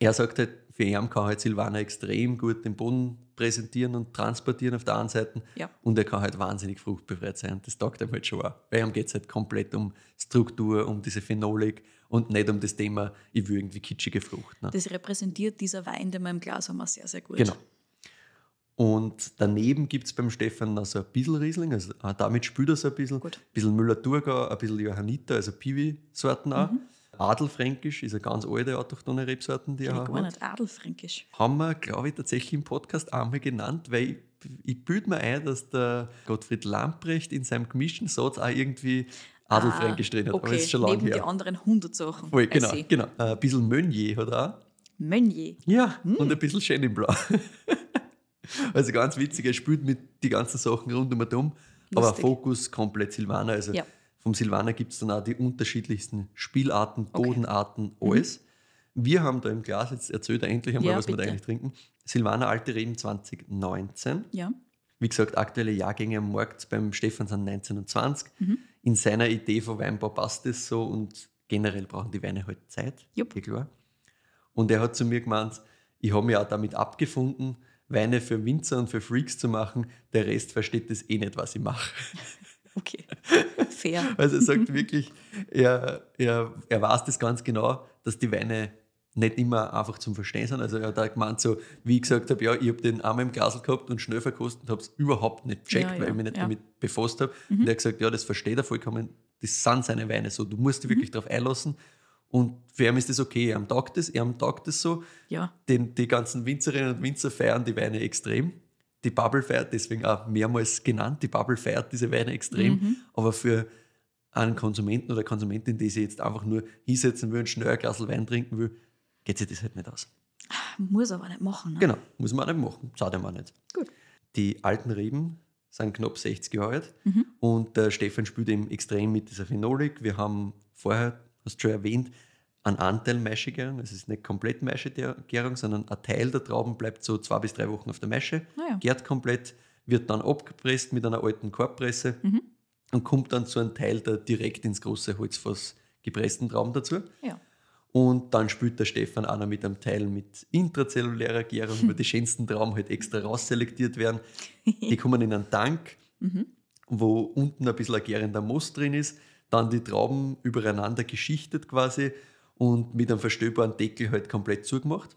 er sagt halt, für ihn kann halt Silvaner extrem gut den Boden präsentieren und transportieren auf der einen Seite. Ja. Und er kann halt wahnsinnig fruchtbefreit sein. Das taugt ihm halt schon auch. Bei ihm geht es halt komplett um Struktur, um diese Phenolik und nicht um das Thema, ich will irgendwie kitschige Frucht. Ne? Das repräsentiert dieser Wein, den wir im Glas haben, auch sehr, sehr gut. Genau. Und daneben gibt es beim Stefan noch so ein bisschen Riesling, also auch damit spült er so ein bisschen. Gut. Ein bisschen Müller-Thurgau, ein bisschen Johanniter, also Piwi-Sorten auch. Adelfränkisch ist eine ganz alte autochthone Rebsorten, die Ich er gar nicht Adelfränkisch. Haben wir, glaube ich, tatsächlich im Podcast einmal genannt, weil ich, ich bilde mir ein, dass der Gottfried Lamprecht in seinem gemischten Satz auch irgendwie Adelfränkisch drin hat. Ah, Okay, Aber ist schon lange neben die her. anderen 100 Sachen. Voll, genau, genau. Ein bisschen Meunier hat er auch. Meunier. Ja, Hm. und ein bisschen Chenin Blanc. [laughs] also ganz witzig, er spielt mit die ganzen Sachen rund um und um, aber. Fokus komplett Silvaner. Also Ja. Vom Silvaner gibt es dann auch die unterschiedlichsten Spielarten, Okay. Mhm. Bodenarten, alles. Wir haben da im Glas, jetzt erzählt er endlich einmal, Ja, was wir da bitte. eigentlich trinken. Silvaner Alte Reben 2019. Ja. Wie gesagt, aktuelle Jahrgänge am Markt beim Stefan sind 19 und 20. Mhm. In seiner Idee von Weinbau passt es so und generell brauchen die Weine halt Zeit. Jupp. eh klar. Und er hat zu mir gemeint, ich habe mich auch damit abgefunden, Weine für Winzer und für Freaks zu machen. Der Rest versteht das eh nicht, was ich mache. [laughs] Okay. Fair. Also er sagt [laughs] wirklich, er, er, er weiß das ganz genau, dass die Weine nicht immer einfach zum Verstehen sind. Also er hat auch gemeint, so, wie ich gesagt habe, ja, ich habe den einmal im Glasl gehabt und schnell verkostet und habe es überhaupt nicht gecheckt, Ja, ja, weil ich mich nicht ja. Mhm. damit befasst habe. Und er hat gesagt, ja, das versteht er vollkommen, das sind seine Weine so, du musst dich Mhm. wirklich darauf einlassen. Und für ihn ist das okay, er taugt das, er taugt das so. Ja. Den, die ganzen Winzerinnen und Winzer feiern die Weine extrem. Die Bubble feiert, deswegen auch mehrmals genannt, die Bubble feiert diese Weine extrem. Mhm. Aber für einen Konsumenten oder Konsumentin, die sich jetzt einfach nur hinsetzen will und schnell ein Glas Wein trinken will, geht sich das halt nicht aus. Muss aber nicht machen. Ne? Genau, muss man auch nicht machen, zahlt man auch nicht. Gut. Die alten Reben sind knapp 60 Jahre alt Mhm. und der Stefan spielt eben extrem mit dieser Phenolik. Wir haben vorher, hast du schon erwähnt, einen Anteil Maischegärung. Es ist nicht komplett Maischegärung, sondern ein Teil der Trauben bleibt so zwei bis drei Wochen auf der Maische, Ah ja. gärt komplett, wird dann abgepresst mit einer alten Korbpresse Mhm. und kommt dann zu einem Teil der direkt ins große Holzfass gepressten Trauben dazu. Ja. Und dann spielt der Stefan auch noch mit einem Teil mit intrazellulärer Gärung, wo die [laughs] schönsten Trauben halt extra rausselektiert werden. [laughs] Die kommen in einen Tank, wo unten ein bisschen ein gärender Moos drin ist, dann die Trauben übereinander geschichtet quasi und mit einem verstöbaren Deckel halt komplett zugemacht.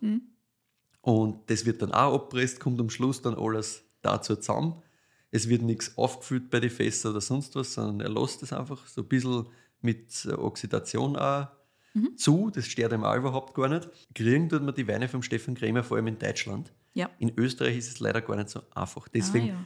Und das wird dann auch abpresst, kommt am Schluss dann alles dazu zusammen. Es wird nichts aufgefüllt bei den Fässern oder sonst was, sondern er lässt es einfach so ein bisschen mit äh, Oxidation auch zu. Das stört ihm auch überhaupt gar nicht. Kriegen tut man die Weine vom Stefan Krämer vor allem in Deutschland. Ja. In Österreich ist es leider gar nicht so einfach. Deswegen ah,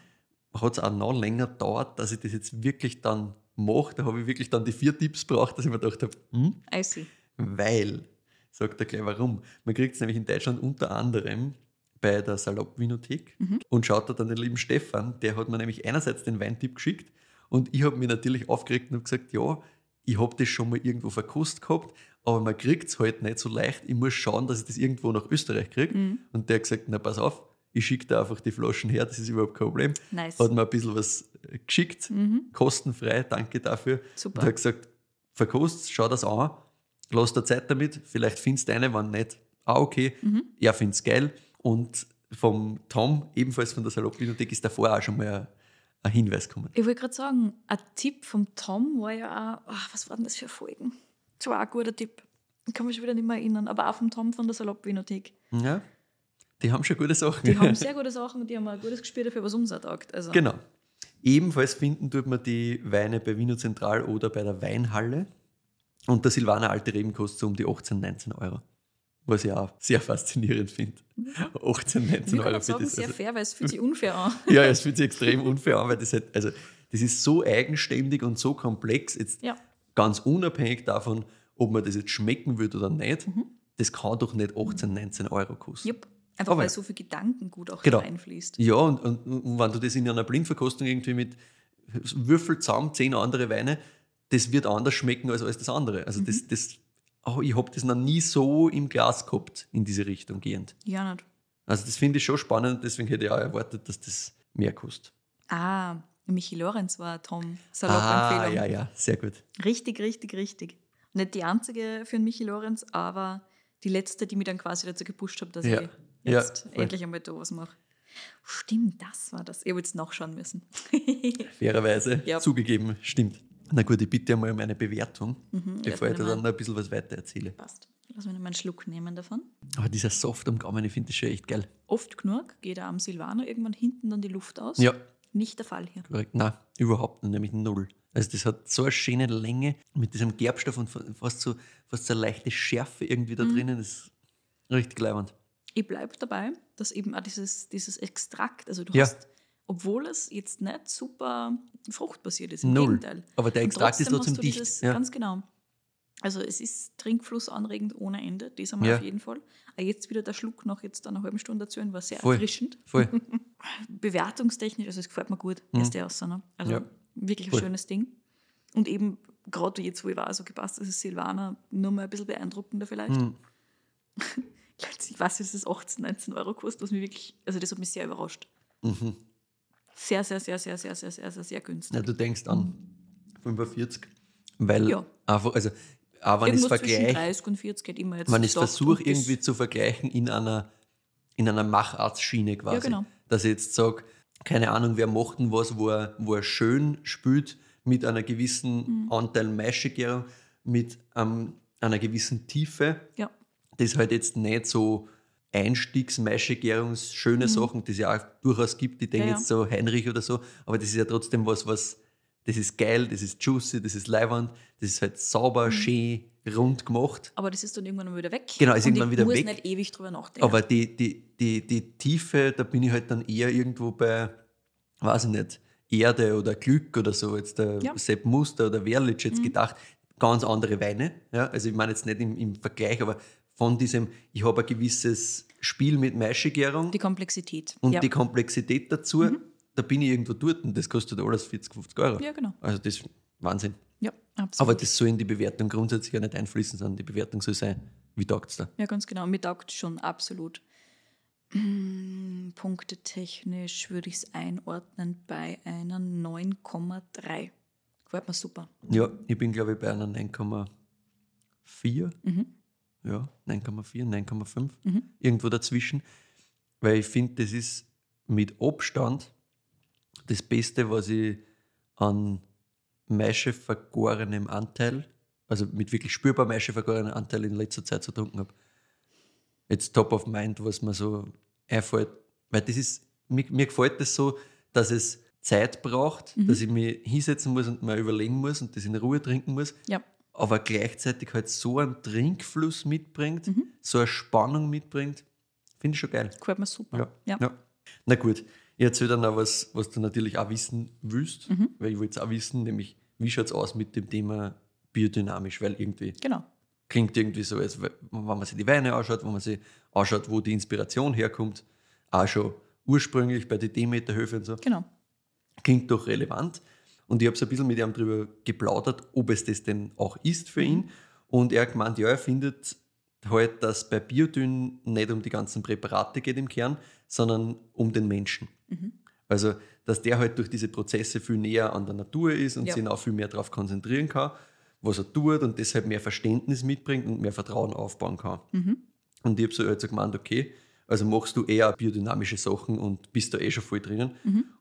ja. hat es auch noch länger gedauert, dass ich das jetzt wirklich dann mache. Da habe ich wirklich dann die vier Tipps braucht, dass ich mir gedacht habe, hm, I see. Weil, sagt er gleich warum. Man kriegt es nämlich in Deutschland unter anderem bei der Salopp-Vinothek und schaut da dann den lieben Stefan, der hat mir nämlich einerseits den Weintipp geschickt und ich habe mich natürlich aufgeregt und gesagt, ja, ich habe das schon mal irgendwo verkostet gehabt, aber man kriegt es halt nicht so leicht. Ich muss schauen, dass ich das irgendwo nach Österreich kriege. Und der hat gesagt, na pass auf, ich schicke da einfach die Flaschen her, das ist überhaupt kein Problem. Nice. Hat mir ein bisschen was äh, geschickt, kostenfrei, danke dafür. Super. Und hat gesagt, verkost, schau das an, lass dir Zeit damit, vielleicht findest du eine, wenn nicht, ah okay, er findet es geil. Und vom Tom, ebenfalls von der Salopp-Bibliothek, ist davor auch schon mal ein, Hinweis gekommen. Ich wollte gerade sagen, ein Tipp vom Tom war ja auch, ach, was waren das für Folgen? Das war auch ein guter Tipp. Ich kann mich schon wieder nicht mehr erinnern, aber auch vom Tom von der Salopp-Vinothek. Ja, die haben schon gute Sachen. Die haben [laughs] sehr gute Sachen und die haben ein gutes Gespür dafür, was uns auch taugt. Also, Genau. Ebenfalls finden tut man die Weine bei Wiener Zentral oder bei der Weinhalle. Und der Silvaner Alte Reben kostet so um die 18, 19 Euro. Was ich auch sehr faszinierend finde. 18, 19 Ich Euro das. sehr Also, fair, weil es fühlt sich unfair an. [laughs] ja, es fühlt sich extrem unfair an, weil das halt, also das ist so eigenständig und so komplex, jetzt Ja. ganz unabhängig davon, ob man das jetzt schmecken würde oder nicht, Mhm. das kann doch nicht 18, 19 Euro kosten. Jupp. Einfach Aber- weil so viel Gedankengut auch Genau. reinfließt. Ja, und, und, und wenn du das in einer Blindverkostung irgendwie mit Würfel zusammen, zehn andere Weine, das wird anders schmecken als alles das andere. Also das, das, oh, ich habe das noch nie so im Glas gehabt, in diese Richtung gehend. Ja, nicht. Also das finde ich schon spannend, deswegen hätte ich auch erwartet, dass das mehr kostet. Ah, Michi Lorenz war Tom Ah, Salopp-Empfehlung. ja, ja, sehr gut. Richtig, richtig, richtig. Nicht die einzige für den Michi Lorenz, aber die letzte, die mich dann quasi dazu gepusht hat, dass Ja. ich Ja, jetzt voll. endlich einmal da was mache. Stimmt, das war das. Ich habe jetzt nachschauen müssen. [laughs] Fairerweise Ja. zugegeben, stimmt. Na gut, ich bitte einmal um eine Bewertung, Mhm, bevor ich mal. dann noch ein bisschen was weiter erzähle. Passt. Lass mich noch mal einen Schluck nehmen davon. Aber dieser Soft am Gaumen, ich finde das schon echt geil. Oft genug geht auch am Silvaner irgendwann hinten dann die Luft aus. Ja, Nicht der Fall hier. Korrekt. Nein, überhaupt nicht, nämlich null. Also das hat so eine schöne Länge mit diesem Gerbstoff und fast so, fast so eine leichte Schärfe irgendwie da drinnen. Das ist richtig leibend. Ich bleibe dabei, dass eben auch dieses, dieses Extrakt, also du Ja. hast, obwohl es jetzt nicht super fruchtbasiert ist, im Null. Gegenteil. Aber der Extrakt ist trotzdem dicht. Dieses, Ja. Ganz genau. Also es ist Trinkflussanregend ohne Ende, das einmal Ja. auf jeden Fall. Aber jetzt wieder der Schluck nach jetzt einer halben Stunde dazu war sehr Voll. erfrischend. Voll. [laughs] Bewertungstechnisch, also es gefällt mir gut, erste Aussage. Ne? Also Ja. wirklich ein Voll. schönes Ding. Und eben gerade jetzt, wo ich war, so gepasst, das ist Silvaner nur mal ein bisschen beeindruckender vielleicht. Hm. Ich weiß, es 18, 19 Euro kostet, was mich wirklich, also das hat mich sehr überrascht. Mhm. Sehr, sehr, sehr, sehr, sehr, sehr, sehr, sehr, sehr günstig. Ja, du denkst an 45. Weil Ja. einfach, also auch wenn ich es vergleiche, 30 und 40 geht immer jetzt. wenn ich versuche irgendwie zu vergleichen in einer, in einer Machartsschiene quasi. Ja, genau. Dass ich jetzt sage, keine Ahnung, wer macht denn was, wo er, wo er schön spült mit einer gewissen Mhm. Anteil Maischegärung, mit ähm, einer gewissen Tiefe. Ja, Das halt jetzt nicht so Einstiegs-Maischegärungs, schöne Sachen, die es ja auch durchaus gibt. Ich denke Mhm. Ja, jetzt so Heinrich oder so, aber das ist ja trotzdem was, was, das ist geil, das ist juicy, das ist leiwand, das ist halt Mhm. sauber, schön, rund gemacht. aber das ist dann irgendwann wieder weg. Genau, ist und irgendwann ich wieder muss weg. nicht ewig drüber nachdenken. Aber die, die, die, die Tiefe, da bin ich halt dann eher irgendwo bei, weiß ich nicht, Erde oder Glück oder so, jetzt der Ja. Mhm. Sepp Muster oder Werlitsch jetzt gedacht, ganz andere Weine. Ja? Also ich meine jetzt nicht im, im Vergleich, aber von diesem, ich habe ein gewisses Spiel mit Maischegärung die Komplexität. und ja. die Komplexität dazu, da bin ich irgendwo dort und das kostet alles 40, 50 Euro. ja, genau. Also das ist Wahnsinn. Ja, absolut. Aber das soll in die Bewertung grundsätzlich ja nicht einfließen, sondern die Bewertung soll sein, wie taugt es da? Ja, ganz genau. Mir taugt schon absolut. Mm, Punktetechnisch würde ich es einordnen bei einer 9,3. Gefällt mir super. Ja, ich bin glaube ich bei einer 9,4. Mhm. Ja, 9,4, 9,5, irgendwo dazwischen. Weil ich finde, das ist mit Abstand das Beste, was ich an maischevergorenem Anteil, also mit wirklich spürbar maischevergorenem Anteil in letzter Zeit zu trinken habe. Jetzt top of mind, was mir so einfällt. Weil das ist, mir, mir gefällt das so, dass es Zeit braucht, dass ich mich hinsetzen muss und mal überlegen muss und das in Ruhe trinken muss Ja. Aber gleichzeitig halt so einen Trinkfluss mitbringt, Mhm. so eine Spannung mitbringt, finde ich schon geil. Gefällt mir super. Ja. ja. Na gut, ich erzähle dann auch was, was du natürlich auch wissen willst, Mhm. weil ich wollte es auch wissen, nämlich wie schaut es aus mit dem Thema biodynamisch, weil irgendwie Genau. klingt irgendwie so, als wenn man sich die Weine anschaut, wenn man sich anschaut, wo die Inspiration herkommt, auch schon ursprünglich bei den Demeterhöfen und so Genau. klingt doch relevant. Und ich habe so ein bisschen mit ihm darüber geplaudert, ob es das denn auch ist für ihn. Und er hat gemeint, ja, er findet halt, dass bei Biodyn nicht um die ganzen Präparate geht im Kern, sondern um den Menschen. Also, dass der halt durch diese Prozesse viel näher an der Natur ist und Ja. sich auch viel mehr darauf konzentrieren kann, was er tut und deshalb mehr Verständnis mitbringt und mehr Vertrauen aufbauen kann. Und ich habe so halt so gemeint, okay, also machst du eher biodynamische Sachen und bist da eh schon voll drinnen.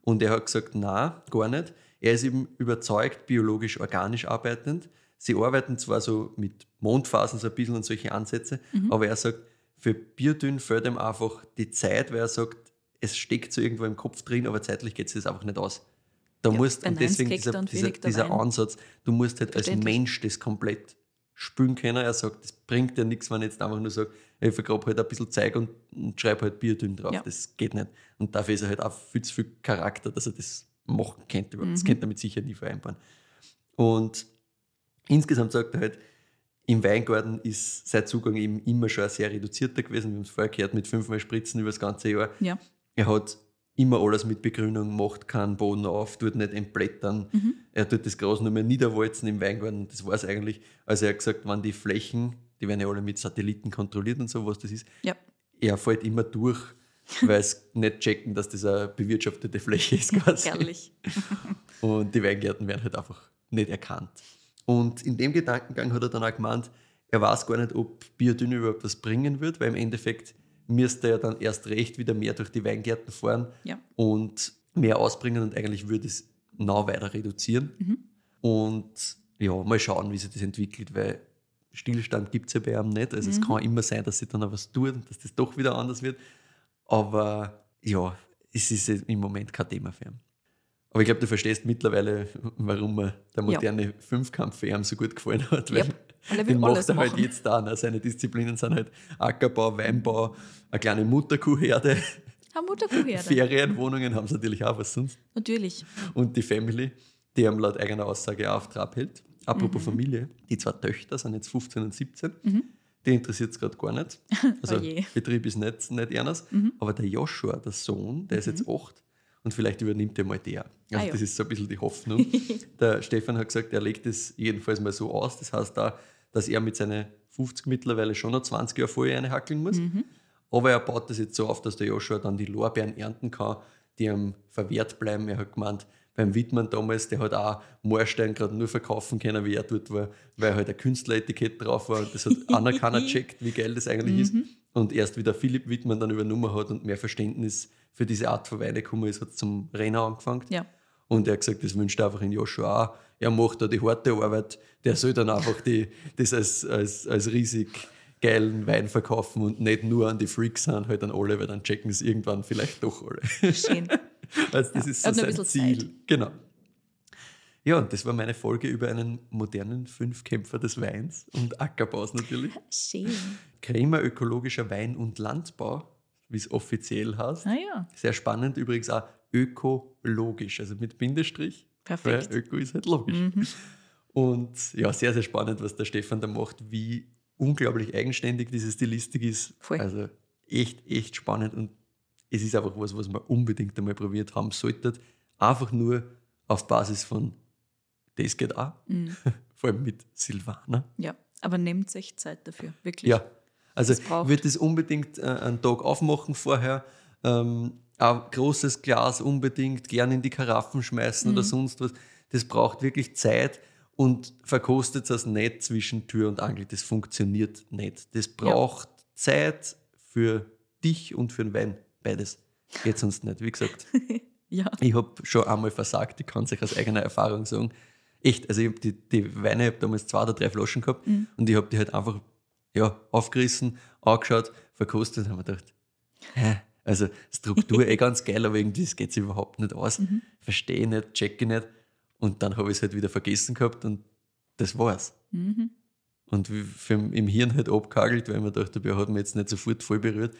Und er hat gesagt, na, gar nicht. Er ist eben überzeugt, biologisch, organisch arbeitend. Sie arbeiten zwar so mit Mondphasen so ein bisschen und solche Ansätze, aber er sagt, für Biodyn fällt ihm einfach die Zeit, weil er sagt, es steckt so irgendwo im Kopf drin, aber zeitlich geht es das einfach nicht aus. Da Ja, musst, und deswegen dieser, dieser, dieser. Ansatz, du musst halt als. Mensch das komplett spüren können. Er sagt, das bringt ja nichts, wenn ich jetzt einfach nur sage, ich vergrabe halt ein bisschen Zeug und, und schreibe halt Biodünn drauf. Ja. Das geht nicht. Und dafür ist er halt auch viel zu viel Charakter, dass er das machen könnte. Mhm. Das könnte er mit sicher nie vereinbaren. Und insgesamt sagt er halt, im Weingarten ist sein Zugang eben immer schon sehr reduzierter gewesen. Wir haben es vorher gehört, mit fünfmal Spritzen über das ganze Jahr. Ja. Er hat immer alles mit Begrünung, macht keinen Boden auf, tut nicht entblättern. Mhm. Er tut das Gras nur mehr niederwalzen im Weingarten. Das war es eigentlich. Also er hat gesagt, wenn die Flächen, die werden ja alle mit Satelliten kontrolliert und so, was das ist, Ja. er fällt immer durch, weil es nicht checken, dass das eine bewirtschaftete Fläche ist [laughs] quasi. Herrlich. [laughs] Und die Weingärten werden halt einfach nicht erkannt. Und in dem Gedankengang hat er dann auch gemeint, er weiß gar nicht, ob Biodyn überhaupt was bringen wird, weil im Endeffekt müsste er dann erst recht wieder mehr durch die Weingärten fahren Ja. und mehr ausbringen und eigentlich würde es noch weiter reduzieren. Mhm. Und ja, mal schauen, wie sich das entwickelt, weil Stillstand gibt es ja bei ihm nicht. Also Mhm. es kann immer sein, dass sich dann auch was tut und dass das doch wieder anders wird. Aber ja, es ist im Moment kein Thema für ihn. Aber ich glaube, du verstehst mittlerweile, warum mir der moderne Fünfkampf für ihn so gut gefallen hat. Weil Ja, den macht er halt machen. jetzt da. Ne? Seine Disziplinen sind halt Ackerbau, Weinbau, eine kleine Mutterkuhherde, Haben Mutterkuhherde. [laughs] Ferienwohnungen haben sie natürlich auch, was sonst. Natürlich. Und die Family, die haben laut eigener Aussage auch auf Trab hält. Apropos Mhm. Familie, die zwei Töchter sind jetzt 15 und 17. Die interessiert es gerade gar nicht. [laughs] Also Oh. Mhm. Betrieb ist nicht, nicht ernst. Aber der Joshua, der Sohn, der ist jetzt 8 und vielleicht übernimmt er mal der. Also Ah das ist so ein bisschen die Hoffnung. [laughs] der Stefan hat gesagt, er legt es jedenfalls mal so aus. Das heißt da, dass er mit seinen 50 mittlerweile schon noch 20 Jahre vorher eine hackeln muss. Mhm. Aber er baut das jetzt so auf, dass der Joshua dann die Lorbeeren ernten kann, die ihm verwehrt bleiben. Er hat gemeint, beim Wittmann damals, der hat auch Moorstein gerade nur verkaufen können, wie er dort war, weil halt ein Künstleretikett drauf war. Das hat einer keiner [laughs] checkt, wie geil das eigentlich ist. Und erst wie der Philipp Wittmann dann übernommen hat und mehr Verständnis für diese Art von Weine gekommen ist, hat zum Renner angefangen. Ja. Und er hat gesagt, das wünscht er einfach in Joshua auch. Er macht da die harte Arbeit, der soll dann einfach die, das als, als, als riesig geilen Wein verkaufen und nicht nur an die Freaks sind, halt an alle, weil dann checken es irgendwann vielleicht doch alle. Schön. [laughs] [laughs] Also das ist so sein Ziel. Zeit. Genau. Ja, und das war meine Folge über einen modernen Fünfkämpfer des Weins und Ackerbaus natürlich. [laughs] Schön. Krämer ökologischer Wein- und Landbau, wie es offiziell heißt. Ah ja. Sehr spannend, übrigens auch ökologisch, also mit Bindestrich. Perfekt. Weil Öko ist halt logisch. Und ja, sehr, sehr spannend, was der Stefan da macht, wie unglaublich eigenständig diese Stilistik ist. Voll. Also echt, echt spannend und es ist einfach was, was man unbedingt einmal probiert haben sollte. Einfach nur auf Basis von das geht auch, Mhm. [laughs] vor allem mit Silvaner. Ja. Aber nehmt euch Zeit dafür. Wirklich. Ja, also Das wird es unbedingt äh, einen Tag aufmachen vorher. Ähm, ein großes Glas unbedingt gern in die Karaffen schmeißen Mhm. oder sonst was. Das braucht wirklich Zeit und verkostet es nicht zwischen Tür und Angel. Das funktioniert nicht. Das braucht Zeit für dich und für den Wein. Beides. Geht sonst nicht. Wie gesagt, [laughs] Ja. ich habe schon einmal versagt. Ich kann es euch aus eigener Erfahrung sagen. Echt, also ich habe die, die Weine, ich habe damals zwei oder drei Flaschen gehabt und ich habe die halt einfach ja, aufgerissen, angeschaut, verkostet und habe mir gedacht, hä? Also Struktur [laughs] eh ganz geil, aber irgendwie geht sich überhaupt nicht aus. Verstehe nicht, checke nicht. Und dann habe ich es halt wieder vergessen gehabt und das war's. Mhm. Und wie- für, im Hirn halt abgehagelt, weil man dachte, der hat mich jetzt nicht sofort voll berührt.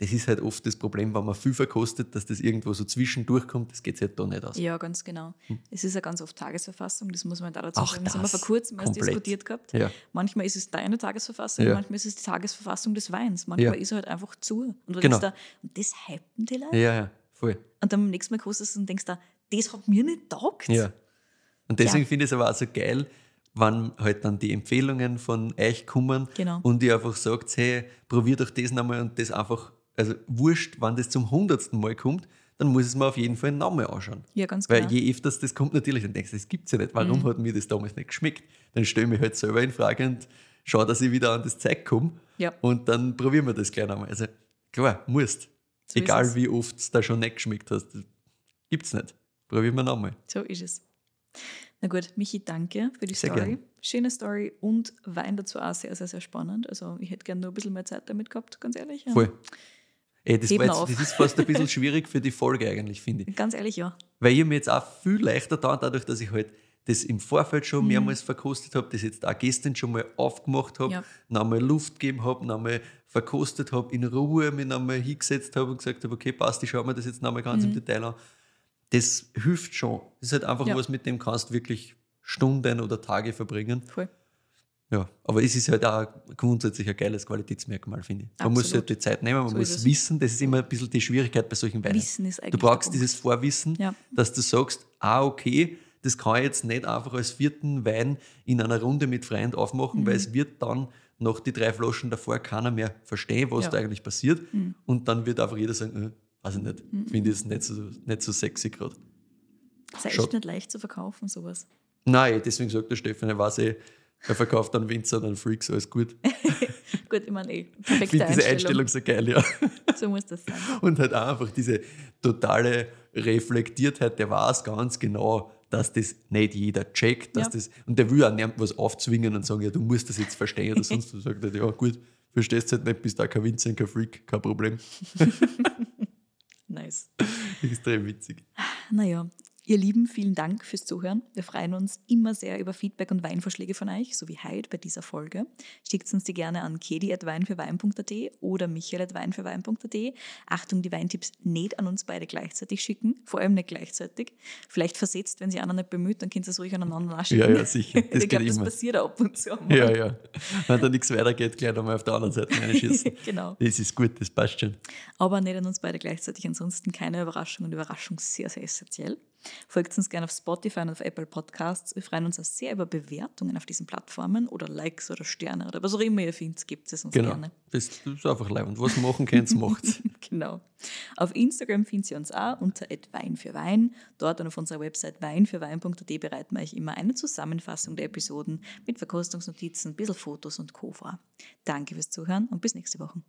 Das ist halt oft das Problem, wenn man viel verkostet, dass das irgendwo so zwischendurch kommt, das geht halt da nicht aus. Ja, ganz genau. Es ist ja ganz oft Tagesverfassung, das muss man da dazu Hm. Auch sagen. Das haben wir das, vor kurzem erst komplett. diskutiert gehabt. Ja. Manchmal ist es deine Tagesverfassung, Ja. manchmal ist es die Tagesverfassung des Weins. Manchmal Ja. ist er halt einfach zu. Und du Genau. denkst da, und das hypen die Leute? Ja, ja, voll. Und dann beim nächsten Mal kostest du und denkst da, das hat mir nicht taugt. Ja. Und deswegen finde ich es aber auch so geil, wenn halt dann die Empfehlungen von euch kommen Genau. und ihr einfach sagt, hey, probier doch das nochmal und das einfach, also wurscht, wenn das zum hundertsten Mal kommt, dann muss es mir auf jeden Fall nochmal anschauen. Ja, ganz Weil genau. je öfters das kommt, natürlich, dann denkst du, das gibt es ja nicht. Warum hat mir das damals nicht geschmeckt? Dann stelle ich mich halt selber in Frage und schaue, dass ich wieder an das Zeug komme. Ja. Und dann probieren wir das gleich nochmal. Also klar, musst. So Egal wie oft es da schon nicht geschmeckt hast. Gibt es nicht. Probieren wir nochmal. So ist es. Na gut, Michi, danke für die Sehr Story. gern. Schöne Story und Wein dazu auch sehr, sehr, sehr spannend. Also ich hätte gerne nur ein bisschen mehr Zeit damit gehabt, ganz ehrlich. Voll. Ey, das, jetzt, das ist fast ein bisschen [laughs] schwierig für die Folge eigentlich, finde ich. Ganz ehrlich, ja. Weil ich mir jetzt auch viel leichter da, dadurch, dass ich halt das im Vorfeld Mhm. schon mehrmals verkostet habe, das jetzt auch gestern schon mal aufgemacht habe, Ja. nochmal Luft gegeben habe, nochmal verkostet habe, in Ruhe mich nochmal hingesetzt habe und gesagt habe, okay, passt, ich schaue mir das jetzt nochmal ganz im Detail an. Das hilft schon. Das ist halt einfach Mhm. Ja. was, mit dem kannst du wirklich Stunden oder Tage verbringen. Voll. Ja, aber es ist halt auch grundsätzlich ein geiles Qualitätsmerkmal, finde ich. Man muss sich Absolut. halt die Zeit nehmen, man So muss wissen, das ist immer ein bisschen die Schwierigkeit bei solchen Weinen. Wissen ist eigentlich Du brauchst dieses Vorwissen, Ja. dass du sagst, ah, okay, das kann ich jetzt nicht einfach als vierten Wein in einer Runde mit Freunden aufmachen, Mhm. weil es wird dann nach die drei Flaschen davor keiner mehr verstehen, was Ja. da eigentlich passiert. Mhm. Und dann wird einfach jeder sagen, äh, weiß ich nicht, finde ich es nicht so, nicht so sexy gerade. Das ist echt nicht leicht zu verkaufen, sowas. Nein, deswegen sagt der Stefan, er weiß eh, er verkauft dann Winzer, dann Freaks, alles gut. [laughs] Gut, ich meine, eh, Ich perfekte finde diese Einstellung. Einstellung so geil, ja. [laughs] So muss das sein. Und halt auch einfach diese totale Reflektiertheit, der weiß ganz genau, dass das nicht jeder checkt, dass Ja. das, und der will auch niemand was aufzwingen und sagen, ja, du musst das jetzt verstehen oder sonst was. [laughs] Sagt er, ja, gut, verstehst du halt nicht, bist da kein Winzer, kein Freak, kein Problem. Nice. Extrem witzig. Naja, ihr Lieben, vielen Dank fürs Zuhören. Wir freuen uns immer sehr über Feedback und Weinvorschläge von euch, so wie heute bei dieser Folge. Schickt uns die gerne an kedi.weinfürwein.at oder michael.weinfürwein.at. Achtung, die Weintipps nicht an uns beide gleichzeitig schicken, vor allem nicht gleichzeitig. Vielleicht versetzt, wenn sie einer nicht bemüht, dann könnt ihr es ruhig aneinander nachschicken. Ja, ja, sicher. [laughs] Das ich glaube, geht das immer. passiert auch ab und zu. mal. Ja, ja. Wenn da nichts weitergeht, gleich nochmal auf der anderen Seite reinschießen. [laughs] genau. Das ist gut, das passt schon. aber nicht an uns beide gleichzeitig. Ansonsten keine Überraschung und Überraschung sehr, sehr essentiell. Folgt uns gerne auf Spotify und auf Apple Podcasts. Wir freuen uns auch sehr über Bewertungen auf diesen Plattformen oder Likes oder Sterne oder was auch immer ihr findet, gibt es uns Genau. gerne. Das, das ist einfach leibend. Was machen könnt, macht's. [laughs] Genau. Auf Instagram findet ihr uns auch unter Wein für Wein. Dort und auf unserer Website weinfürwein.at bereiten wir euch immer eine Zusammenfassung der Episoden mit Verkostungsnotizen, ein bisschen Fotos und Co. vor. Danke fürs Zuhören und bis nächste Woche.